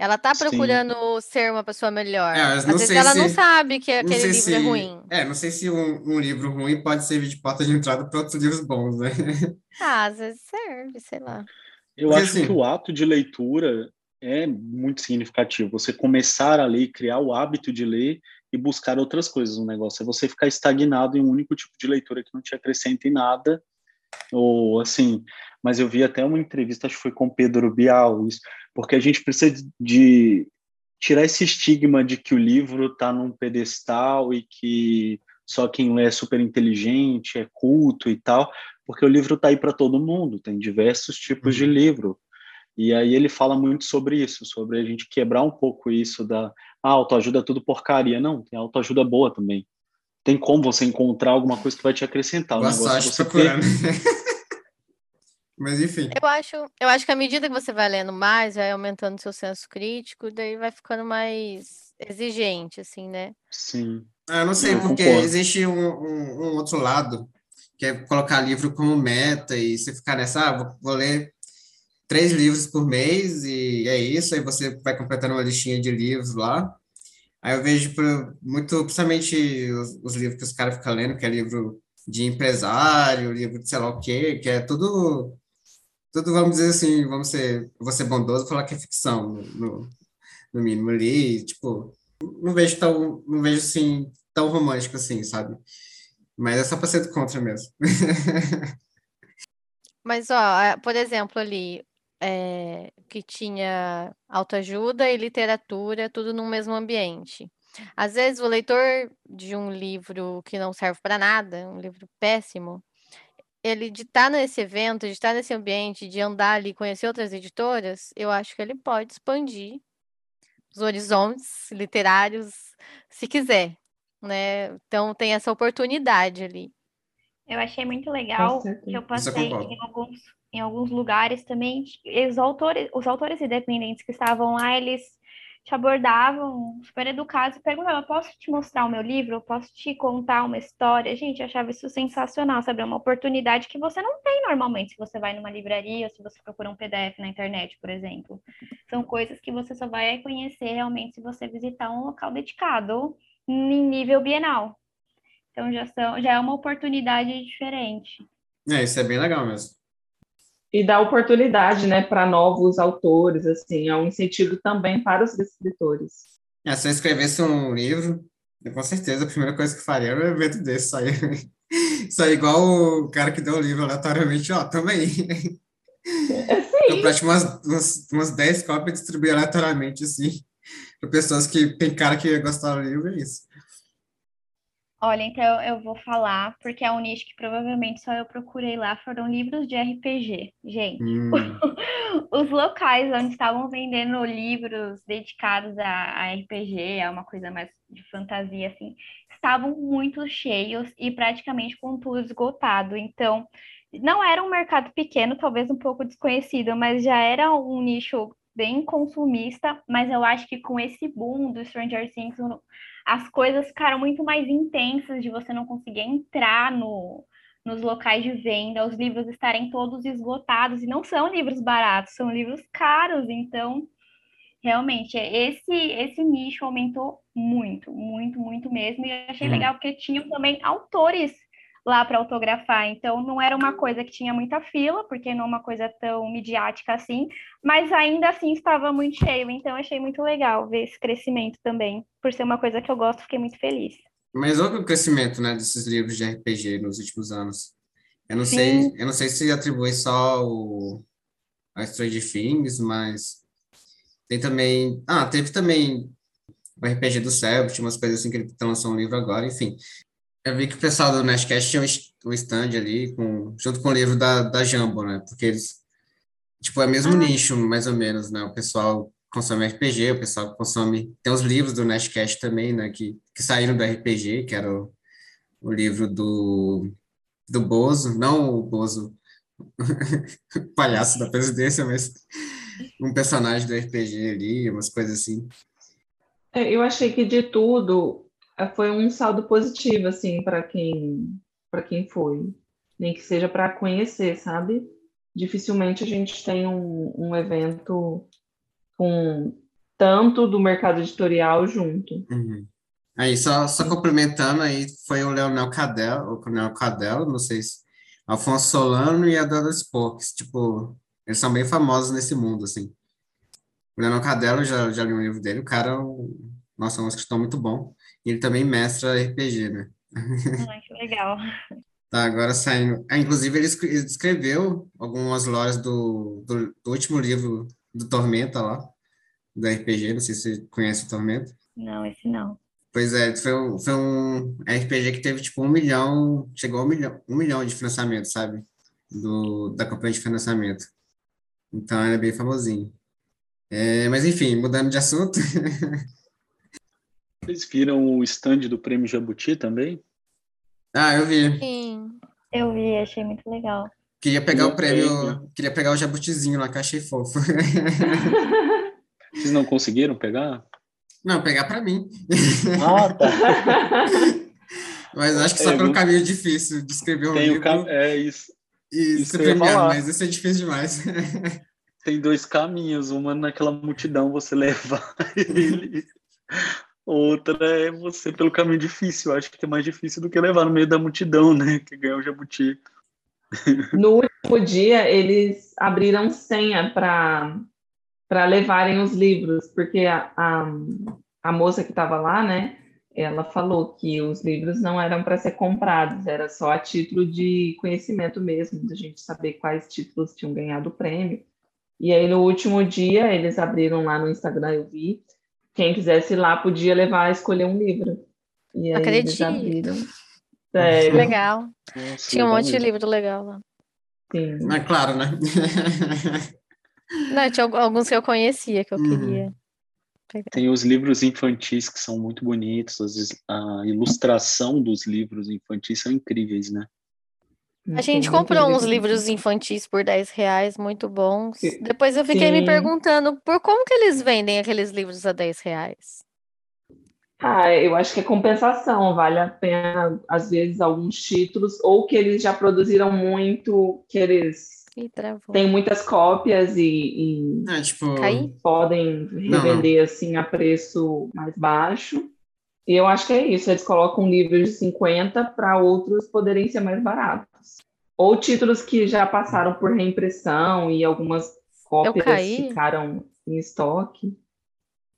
Ela tá procurando Sim. ser uma pessoa melhor. É, Às vezes ela se... não sabe que aquele livro se... é ruim. É, não sei se um, um, livro ruim pode servir de porta de entrada para outros livros bons, né? Ah, às vezes serve, sei lá. Eu Porque, acho assim... que o ato de leitura é muito significativo. Você começar a ler, criar o hábito de ler e buscar outras coisas no negócio. É você ficar estagnado em um único tipo de leitura que não te acrescenta em nada ou assim, mas eu vi até uma entrevista, acho que foi com Pedro Bial, isso, porque a gente precisa de tirar esse estigma de que o livro está num pedestal e que só quem lê é super inteligente, é culto e tal, porque o livro está aí para todo mundo, tem diversos tipos uhum. de livro. E aí ele fala muito sobre isso, sobre a gente quebrar um pouco isso da ah, autoajuda é tudo porcaria. Não, tem autoajuda boa também. Tem como você encontrar alguma coisa que vai te acrescentar. Boa sorte você procurando. <laughs> Mas enfim. Eu acho, eu acho que à medida que você vai lendo mais, vai aumentando seu senso crítico, daí vai ficando mais exigente, assim, né? Sim. Ah, eu não sei, eu porque concordo. existe um, um, um, outro lado, que é colocar livro como meta e você ficar nessa, ah, vou, vou ler três livros por mês e é isso, aí você vai completando uma listinha de livros lá. Aí eu vejo muito, principalmente os, os livros que os caras ficam lendo, que é livro de empresário, livro de sei lá o quê, que é tudo tudo, vamos dizer assim, vamos ser, vou ser bondoso falar que é ficção, no, no mínimo ali, tipo, não vejo tão, não vejo assim, tão romântico assim, sabe? Mas é só para ser contra mesmo. <laughs> Mas, ó, por exemplo, ali, é, que tinha autoajuda e literatura, tudo no mesmo ambiente. Às vezes, o leitor de um livro que não serve para nada, um livro péssimo, ele de estar tá nesse evento, de estar nesse ambiente, de andar ali, conhecer outras editoras, eu acho que ele pode expandir os horizontes literários, se quiser, né? Então tem essa oportunidade ali. Eu achei muito legal que eu passei em alguns, em alguns lugares também, os autores, os autores independentes que estavam lá, eles te abordavam super educados e perguntavam: posso te mostrar o meu livro? Posso te contar uma história? Gente, eu achava isso sensacional, sabe? É uma oportunidade que você não tem normalmente se você vai numa livraria ou se você procura um PDF na internet, por exemplo. São coisas que você só vai conhecer realmente se você visitar um local dedicado em nível bienal. Então já, são, já é uma oportunidade diferente. É, isso é bem legal mesmo e dá oportunidade, né, para novos autores, assim, é um incentivo também para os escritores. É, se eu escrevesse um livro, eu, com certeza a primeira coisa que faria era um evento desse, sair, <laughs> sair igual o cara que deu o livro aleatoriamente, ó, também. É, sim. Eu prato umas, umas, umas 10 cópias e distribuir aleatoriamente, assim, para pessoas que tem cara que gostaram do livro, é isso. Olha, então eu vou falar, porque é um nicho que provavelmente só eu procurei lá, foram livros de RPG. Gente, hum. <laughs> os locais onde estavam vendendo livros dedicados a, a, RPG, a uma coisa mais de fantasia, assim, estavam muito cheios e praticamente com tudo esgotado. Então, não era um mercado pequeno, talvez um pouco desconhecido, mas já era um nicho bem consumista, mas eu acho que com esse boom do Stranger Things as coisas ficaram muito mais intensas de você não conseguir entrar no, nos locais de venda, os livros estarem todos esgotados, e não são livros baratos, são livros caros, então realmente esse esse nicho aumentou muito, muito, muito mesmo, e eu achei uhum. legal porque tinham também autores lá para autografar. Então não era uma coisa que tinha muita fila, porque não é uma coisa tão midiática assim, mas ainda assim estava muito cheio. Então achei muito legal ver esse crescimento também. Por ser uma coisa que eu gosto, fiquei muito feliz. Mas houve o crescimento, né, desses livros de RPG nos últimos anos. Eu não Sim. sei, eu não sei se atribui só o a Stranger Things, mas tem também, ah, teve também o RPG do Céu, tinha umas coisas assim que ele lançou um livro agora, enfim. Eu vi que o pessoal do Nerdcast tinha um stand ali, com, junto com o livro da, da Jumbo, né? Porque eles, tipo, é o mesmo ah. nicho, mais ou menos, né? O pessoal consome RPG, o pessoal consome... Tem os livros do Nerdcast também, né? Que, que saíram do RPG, que era o, o livro do, do Bozo, não o Bozo <laughs> palhaço da presidência, mas um personagem do RPG ali, umas coisas assim. É, eu achei que de tudo, foi um saldo positivo, assim, para quem, para quem foi. Nem que seja para conhecer, sabe? Dificilmente a gente tem um, um evento com tanto do mercado editorial junto. Uhum. Aí, só, só complementando, aí foi o Leonel Cadel, o Leonel Cadel, não sei se... Alfonso Solano e a Dada Sporks, tipo, eles são bem famosos nesse mundo, assim. O Leonel Cadelo, já, já li um livro dele, o cara, nossa, é um escritor muito bom. Ele também mestra RPG, né? Ai, que legal. Tá, agora saindo. Ah, inclusive, ele escre- ele escreveu algumas lojas do, do, do último livro do Tormenta lá, do RPG. Não sei se você conhece o Tormenta. Não, esse não. Pois é, foi, um- foi um RPG que teve tipo um milhão, chegou a um milhão, um milhão de financiamento, sabe? Do, da campanha de financiamento. Então ele é bem famosinho. É, mas enfim, mudando de assunto. <laughs> Vocês viram o stand do Prêmio Jabuti também? Ah, eu vi. Sim. Eu vi, achei muito legal. Queria pegar o prêmio, prêmio. queria pegar o jabutizinho lá que eu achei fofo. Vocês não conseguiram pegar? Não, pegar pra mim. Ah, tá. <laughs> Mas acho que só É, pelo eu- caminho difícil de escrever um Tem o livro cam... É isso. e isso ser mas isso é difícil demais. Tem dois caminhos. Uma naquela multidão você levar <laughs> ele. Outra é você pelo caminho difícil. Eu acho que é mais difícil do que levar no meio da multidão, né? Que ganhar o jabuti. No último dia, eles abriram senha para levarem os livros, porque a, a, a moça que estava lá, né, ela falou que os livros não eram para ser comprados, era só a título de conhecimento mesmo, de a gente saber quais títulos tinham ganhado o prêmio. E aí, no último dia, eles abriram lá no Instagram, eu vi, quem quisesse ir lá podia levar, escolher um livro. E aí Acredito. Sério, Legal. Nossa, Tinha um legal monte de livro legal lá. sim. Mas claro, né? Não, tinha al- alguns que eu conhecia que eu Uhum. queria pegar. Tem os livros infantis que são muito bonitos, às vezes a ilustração dos livros infantis são incríveis, né? A gente comprou uns livro. livros infantis por 10 reais, muito bons. Depois eu fiquei me Sim. perguntando por como que eles vendem aqueles livros a 10 reais. Ah, eu acho que é compensação, vale a pena, às vezes, alguns títulos, ou que eles já produziram muito, que eles têm muitas cópias e, e É, tipo, podem não. revender assim a preço mais baixo. E eu acho que é isso, eles colocam livros de 50 para outros poderem ser mais baratos. Ou títulos que já passaram por reimpressão e algumas cópias ficaram em estoque.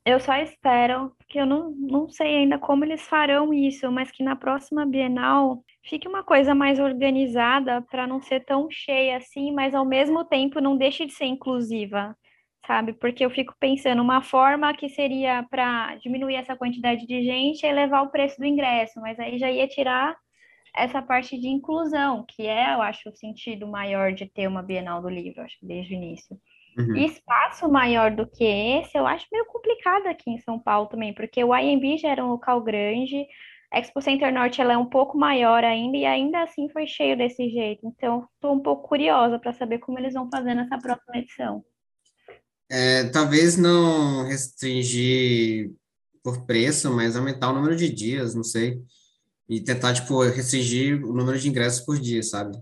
Eu só espero, porque eu não, não sei ainda como eles farão isso, mas que na próxima Bienal fique uma coisa mais organizada para não ser tão cheia assim, mas ao mesmo tempo não deixe de ser inclusiva, sabe? Porque eu fico pensando uma forma que seria para diminuir essa quantidade de gente e elevar o preço do ingresso, mas aí já ia tirar essa parte de inclusão, que é, eu acho, o sentido maior de ter uma Bienal do livro, acho que desde o início. uhum. E espaço maior do que esse, eu acho meio complicado aqui em São Paulo também, porque o IMB já era um local grande, a Expo Center Norte ela é um pouco maior ainda, e ainda assim foi cheio desse jeito. Então, estou um pouco curiosa para saber como eles vão fazer nessa próxima edição. É, talvez não restringir por preço, mas aumentar o número de dias, não sei. E tentar, tipo, restringir o número de ingressos por dia, sabe?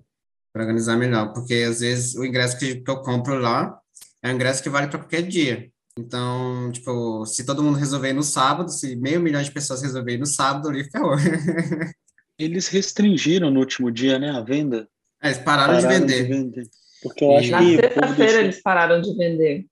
Para organizar melhor. Porque, às vezes, o ingresso que, eu compro lá é um ingresso que vale para qualquer dia. Então, tipo, se todo mundo resolver no sábado, se meio milhão de pessoas resolver no sábado, ali ferrou. <laughs> Eles restringiram no último dia, né, a venda. É, Eles pararam, de vender. Porque eu acho E- Na que povo sexta-feira deixou- eles pararam de vender.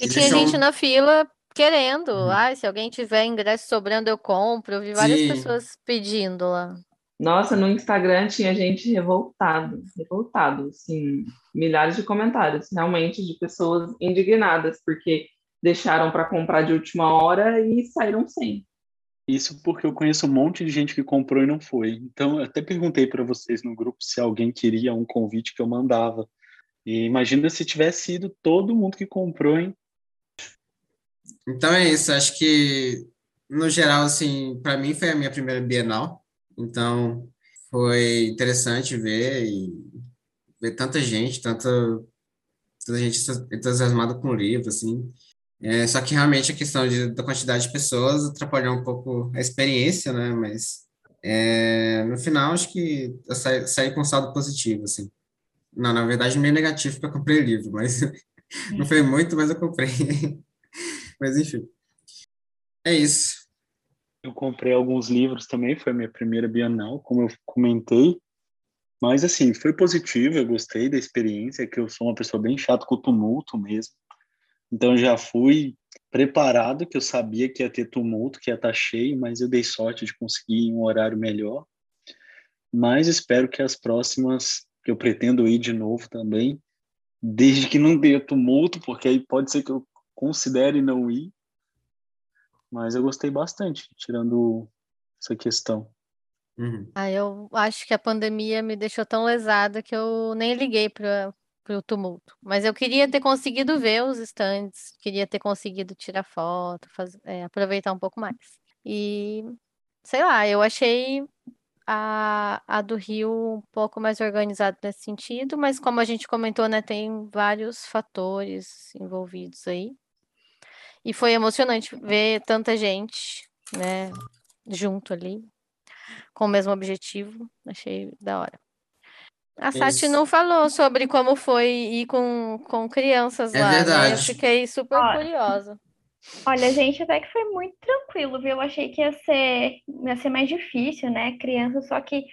E tinha deixam- gente na fila querendo. Uhum. Ai, se alguém tiver ingresso sobrando, eu compro. Eu vi várias Sim. pessoas pedindo lá. Nossa, no Instagram tinha gente revoltado, revoltado, assim, milhares de comentários, realmente, de pessoas indignadas, porque deixaram para comprar de última hora e saíram sem. Isso porque eu conheço um monte de gente que comprou e não foi. Então, eu até perguntei para vocês no grupo se alguém queria um convite que eu mandava. E imagina se tivesse sido todo mundo que comprou, hein? Então é isso, acho que no geral, assim, para mim foi a minha primeira Bienal, então foi interessante ver e ver tanta gente, tanta, tanta gente entusiasmada com o livro, assim. É, só que realmente a questão de, da quantidade de pessoas atrapalhou um pouco a experiência, né? Mas é, no final acho que eu saí, saí com um saldo positivo, assim. Não, na verdade, meio negativo eu comprei o livro, mas <laughs> não foi muito, mas eu comprei. <laughs> Mas enfim. É isso. Eu comprei alguns livros também, foi a minha primeira Bienal, como eu comentei. Mas, assim, foi positivo, eu gostei da experiência, que eu sou uma pessoa bem chata com o tumulto mesmo. Então, já fui preparado, que eu sabia que ia ter tumulto, que ia estar cheio, mas eu dei sorte de conseguir um horário melhor. mas espero que as próximas, que eu pretendo ir de novo também, desde que não dê tumulto, porque aí pode ser que eu considere não ir. Mas eu gostei bastante, tirando essa questão. Uhum. Ah, eu acho que a pandemia me deixou tão lesada que eu nem liguei para o tumulto. Mas eu queria ter conseguido ver os stands, queria ter conseguido tirar foto, fazer, é, aproveitar um pouco mais. E sei lá, eu achei a, a do Rio um pouco mais organizada nesse sentido, mas como a gente comentou, né, tem vários fatores envolvidos aí. E foi emocionante ver tanta gente, né, junto ali, com o mesmo objetivo. Achei da hora. A Sati não falou sobre como foi ir com, com crianças é lá, verdade. né? Eu fiquei super curiosa. Olha, gente, até que foi muito tranquilo, viu? Eu achei que ia ser, ia ser mais difícil, né? Criança, só que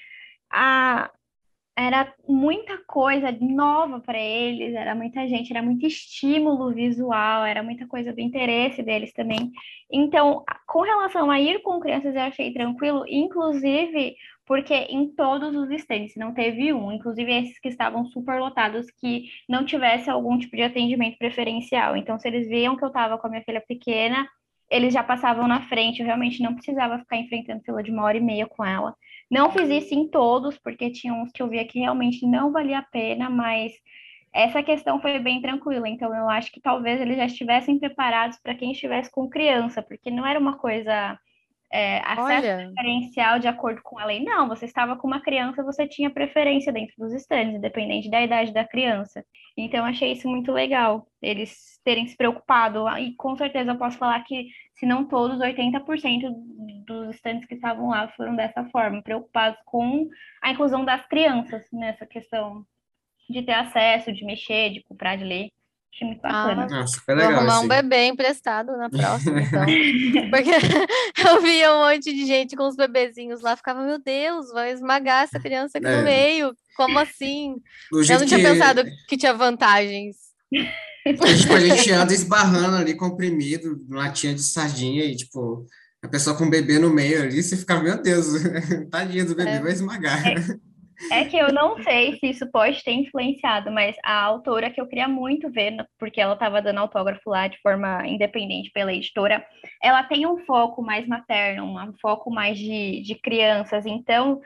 a, era muita coisa nova para eles, era muita gente, era muito estímulo visual, era muita coisa do interesse deles também. Então, com relação a ir com crianças, eu achei tranquilo, inclusive porque em todos os stands não teve um, inclusive esses que estavam super lotados, que não tivesse algum tipo de atendimento preferencial. Então, se eles viam que eu estava com a minha filha pequena, eles já passavam na frente, eu realmente não precisava ficar enfrentando fila de uma hora e meia com ela. Não fiz isso em todos, porque tinha uns que eu via que realmente não valia a pena, mas essa questão foi bem tranquila. Então, eu acho que talvez eles já estivessem preparados para quem estivesse com criança, porque não era uma coisa é, acesso Olha. preferencial de acordo com a lei. Não, você estava com uma criança, você tinha preferência dentro dos estandes, independente da idade da criança. Então, achei isso muito legal, eles terem se preocupado. E com certeza eu posso falar que, se não todos, 80% dos estandes que estavam lá foram dessa forma, preocupados com a inclusão das crianças nessa questão de ter acesso, de mexer, de comprar, de ler. Achei muito bacana. Ah, super legal, vou arrumar um bebê emprestado na próxima, então. <laughs> Porque <laughs> eu via um monte de gente com os bebezinhos lá, ficava, meu Deus, vai esmagar essa criança aqui é. no meio. Como assim? Eu não tinha que... pensado que tinha vantagens. <laughs> tipo, a gente anda esbarrando ali, comprimido, latinha de sardinha, e tipo, a pessoa com o bebê no meio ali, você fica, meu Deus, tadinha do bebê, é. vai esmagar. É. É que eu não sei se isso pode ter influenciado, mas a autora que eu queria muito ver, porque ela estava dando autógrafo lá de forma independente pela editora, ela tem um foco mais materno, um foco mais de, de crianças. Então,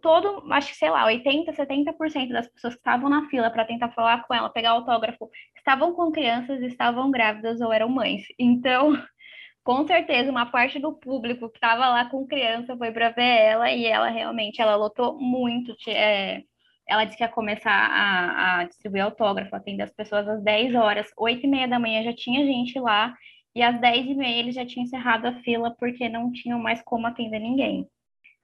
todo, acho que sei lá, 80, 70% das pessoas que estavam na fila para tentar falar com ela, pegar autógrafo, estavam com crianças, estavam grávidas ou eram mães. Então, com certeza uma parte do público que estava lá com criança foi para ver ela e ela realmente ela lotou muito. É, ela disse que ia começar a, a distribuir autógrafo, atender as pessoas às 10 horas, 8 e meia da manhã já tinha gente lá, e às 10 e meia ele já tinha encerrado a fila porque não tinham mais como atender ninguém.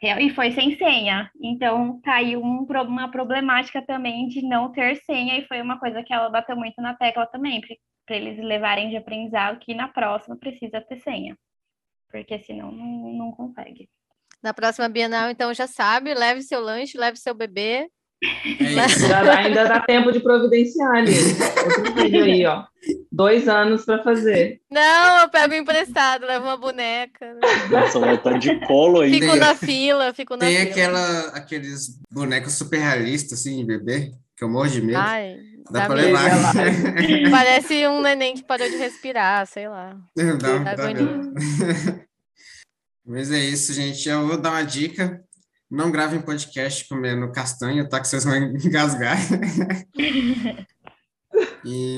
E foi sem senha. Então, tá aí um, uma problemática também de não ter senha, e foi uma coisa que ela bateu muito na tecla também, para eles levarem de aprendizado que na próxima precisa ter senha, porque senão não, não consegue. Na próxima Bienal, então já sabe, leve seu lanche, leve seu bebê. É ainda dá tempo de providenciar ali. Aí, ó. Dois anos para fazer. Não, eu pego emprestado, levo uma boneca. Nossa, vai estar de colo aí. Fico na fila, fico na Tem fila. aquela, aqueles bonecos super realistas, assim, de bebê, que eu morro de medo. Ai, Dá, dá pra levar. <laughs> Parece um neném que parou de respirar, sei lá. Dá, dá <laughs> Mas é isso, gente. Eu vou dar uma dica. Não gravem podcast comendo castanha, tá? Que vocês vão engasgar. <laughs> e...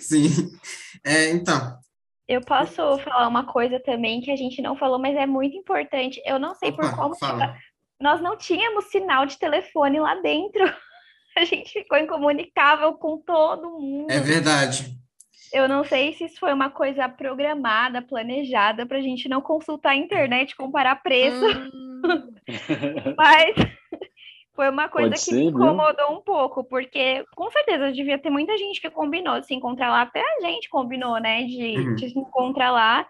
Sim. É, então. Eu posso falar uma coisa também que a gente não falou, mas é muito importante. Eu não sei Opa, por como. Nós não tínhamos sinal de telefone lá dentro. <laughs> a gente ficou incomunicável com todo mundo. É verdade. Eu não sei se isso foi uma coisa programada, planejada, para a gente não consultar a internet, comparar preço. Hum. <laughs> Mas <laughs> foi uma coisa Pode que ser, me incomodou viu? um pouco, porque com certeza devia ter muita gente que combinou de se encontrar lá, até a gente combinou, né, de, uhum. de se encontrar lá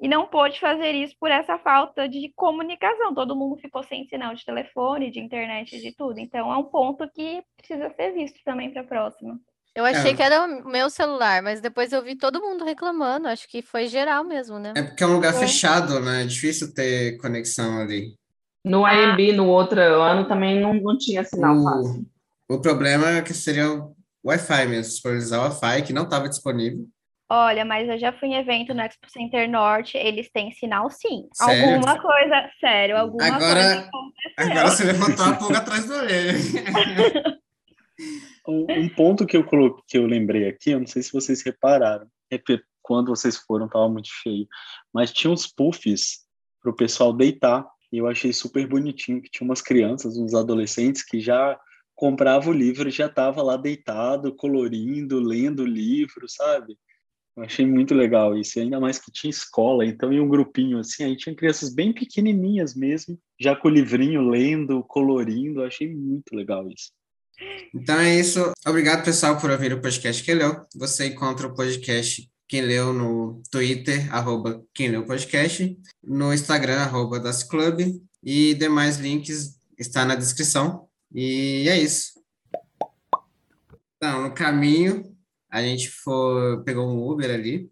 e não pôde fazer isso por essa falta de comunicação. Todo mundo ficou sem sinal de telefone, de internet, de tudo. Então é um ponto que precisa ser visto também para a próxima. Eu achei é. que era o meu celular, mas depois eu vi todo mundo reclamando. Acho que foi geral mesmo, né? É porque é um lugar é. fechado, né? É difícil ter conexão ali. No AMB, no outro ano, também não, não tinha sinal O, fácil. o problema é que seria o Wi-Fi mesmo, disponibilizar o Wi-Fi, que não estava disponível. Olha, mas eu já fui em evento no Expo Center Norte, eles têm sinal sim. Sério? Alguma coisa, sério, alguma Agora- coisa aconteceu. Agora você levantou a pulga atrás da orelha. <laughs> Um, um ponto que eu coloquei, que eu lembrei aqui, eu não sei se vocês repararam, é que quando vocês foram estava muito cheio, mas tinha uns puffs para o pessoal deitar, e eu achei super bonitinho que tinha umas crianças, uns adolescentes que já comprava o livro e já estava lá deitado, colorindo, lendo o livro, sabe? Eu achei muito legal isso, ainda mais que tinha escola, então em um grupinho assim, aí tinha crianças bem pequenininhas mesmo, já com o livrinho lendo, colorindo, achei muito legal isso. Então é isso. Obrigado, pessoal, por ouvir o podcast Quem Leu. Você encontra o podcast Quem Leu no Twitter, arroba Quem Leu Podcast, no Instagram, arroba Das Club, e demais links está na descrição. E é isso. Então, no caminho, a gente foi, pegou um Uber ali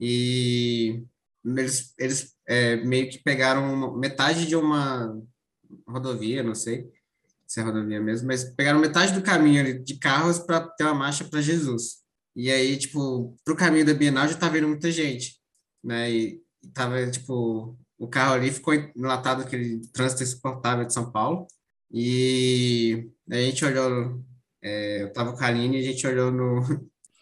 e eles, eles é, meio que pegaram uma- metade de uma rodovia, não sei se é rodovia mesmo, mas pegaram metade do caminho ali de carros para ter uma marcha para Jesus. E aí, tipo, pro caminho da Bienal já tá vendo muita gente, né? E, e tava, tipo, o carro ali ficou enlatado aquele trânsito insuportável de São Paulo. E a gente olhou, é, eu tava com a Aline a gente olhou no,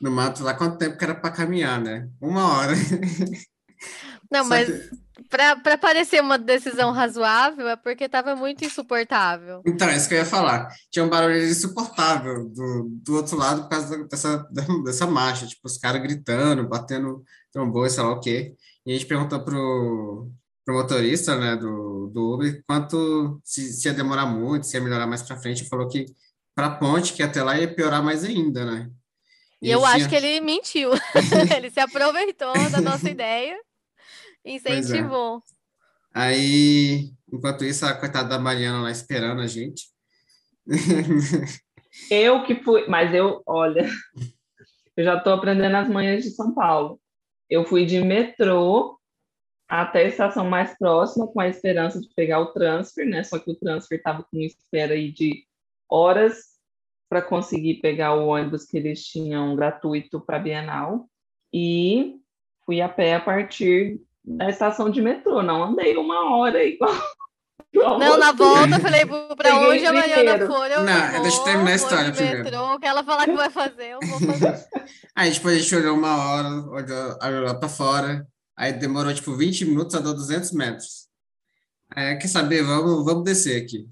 no mato lá quanto tempo que era para caminhar, né? Uma hora. <laughs> Não, Só mas que- para para parecer uma decisão razoável é porque estava muito insuportável. Então, é isso que eu ia falar. Tinha um barulho insuportável do, do outro lado por causa dessa, <laughs> dessa marcha, tipo, os caras gritando, batendo trombone, sei lá o quê. E a gente perguntou pro, pro motorista, né, do, do Uber, quanto, se, se ia demorar muito, se ia melhorar mais pra frente. Ele falou que pra ponte, que até lá ia piorar mais ainda, né? E eu acho que ele mentiu. <laughs> ele se aproveitou da nossa ideia e é. incentivou. Aí, enquanto isso, a coitada da Mariana lá esperando a gente. <laughs> Eu que fui, mas eu, olha, eu já estou aprendendo as manhãs de São Paulo. Eu fui de metrô até a estação mais próxima, com a esperança de pegar o transfer, né? Só que o transfer estava com espera aí de horas para conseguir pegar o ônibus que eles tinham gratuito para a Bienal. E fui a pé a partir da estação de metrô. Não andei uma hora igual. <laughs> igual Não, na volta eu falei para Peguei onde a Mariana eu Não, vou, deixa eu terminar a história primeiro. metrô, que ela falar que vai fazer, eu vou fazer. <laughs> Aí, tipo, a gente olhou uma hora, olhou, olhou lá pra fora, aí demorou, tipo, 20 minutos, andou 200 metros. Aí, quer saber, vamos, vamos descer aqui.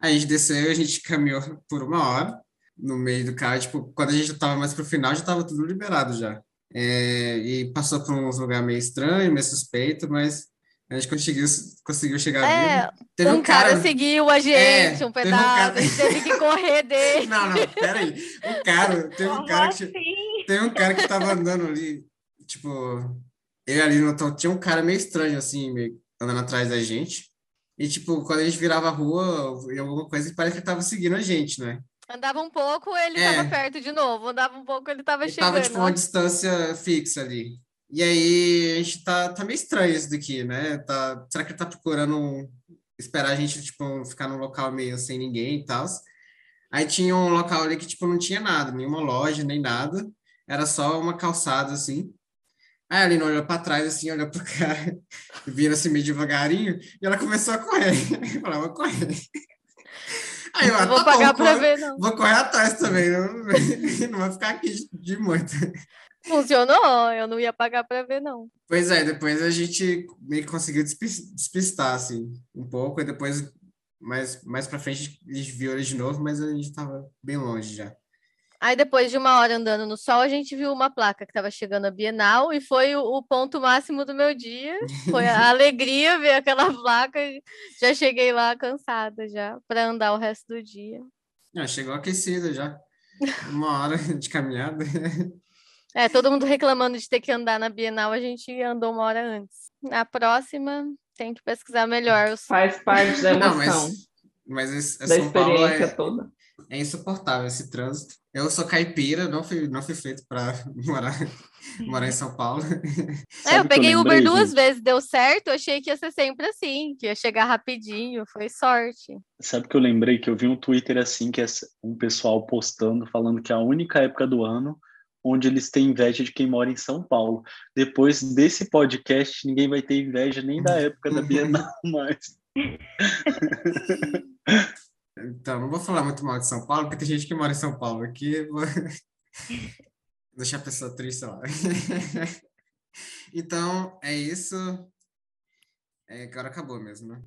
A gente desceu, a gente caminhou por uma hora no meio do carro, tipo, quando a gente tava mais pro final, já tava tudo liberado já. É, e passou por uns lugares meio estranho, meio suspeito, mas a gente conseguiu, conseguiu chegar É, vivo. Teve um cara, seguiu a gente É, um teve um pedaço, cara- a gente teve que correr dele. <laughs> Não, não, peraí. O cara, teve um cara que... assim? Tem um cara que tava andando ali, tipo, eu ali no tom, tinha um cara meio estranho, assim, meio andando atrás da gente. E, tipo, quando a gente virava a rua, e alguma coisa, parece que ele tava seguindo a gente, né? Andava um pouco, ele É. tava perto de novo. Andava um pouco, ele tava Ele chegando. tava, tipo, uma distância fixa ali. E aí, a gente tá, tá meio estranho isso daqui, né? Tá, será que ele tá procurando esperar a gente, tipo, ficar num local meio sem ninguém e tal? Aí tinha um local ali que, tipo, não tinha nada, nenhuma loja, nem nada. Era só uma calçada, assim. Aí a Aline olhou pra trás, assim, olhou pro cara, <laughs> vira assim meio devagarinho, e ela começou a correr. <laughs> Eu falei, vou correr. Aí eu, ah, Não vou tá pagar corre- ver, não. Vou correr atrás também, não, <laughs> não vou ficar aqui de, muito. Funcionou, eu não ia pagar pra ver, não. Pois é, depois a gente meio que conseguiu despi- despistar, assim, um pouco, e depois, mais, mais pra frente, a gente viu ele de novo, mas a gente tava bem longe já. Aí depois de uma hora andando no sol, a gente viu uma placa que estava chegando a Bienal e foi o, o ponto máximo do meu dia. Foi a <laughs> alegria ver aquela placa. Já cheguei lá cansada já para andar o resto do dia. Ah, chegou aquecido já. Uma hora de caminhada. <laughs> É, todo mundo reclamando de ter que andar na Bienal, a gente andou uma hora antes. Na próxima, tem que pesquisar melhor. os- Faz parte da Não, emoção, mas, mas esse- da São Paulo experiência é, toda. É insuportável esse trânsito. Eu sou caipira, não fui, não fui feito para <laughs> morar, morar em São Paulo. <laughs> É, eu peguei eu Uber duas vezes, deu certo. Eu achei que ia ser sempre assim, que ia chegar rapidinho. Foi sorte. Sabe que eu lembrei que eu vi um Twitter assim, que é um pessoal postando, falando que é a única época do ano onde eles têm inveja de quem mora em São Paulo. Depois desse podcast, ninguém vai ter inveja nem da época da Bienal <laughs> mais. Então, não vou falar muito mal de São Paulo, porque tem gente que mora em São Paulo aqui. Vou <laughs> deixar a pessoa triste lá. <laughs> então, é isso. É, agora acabou mesmo, né?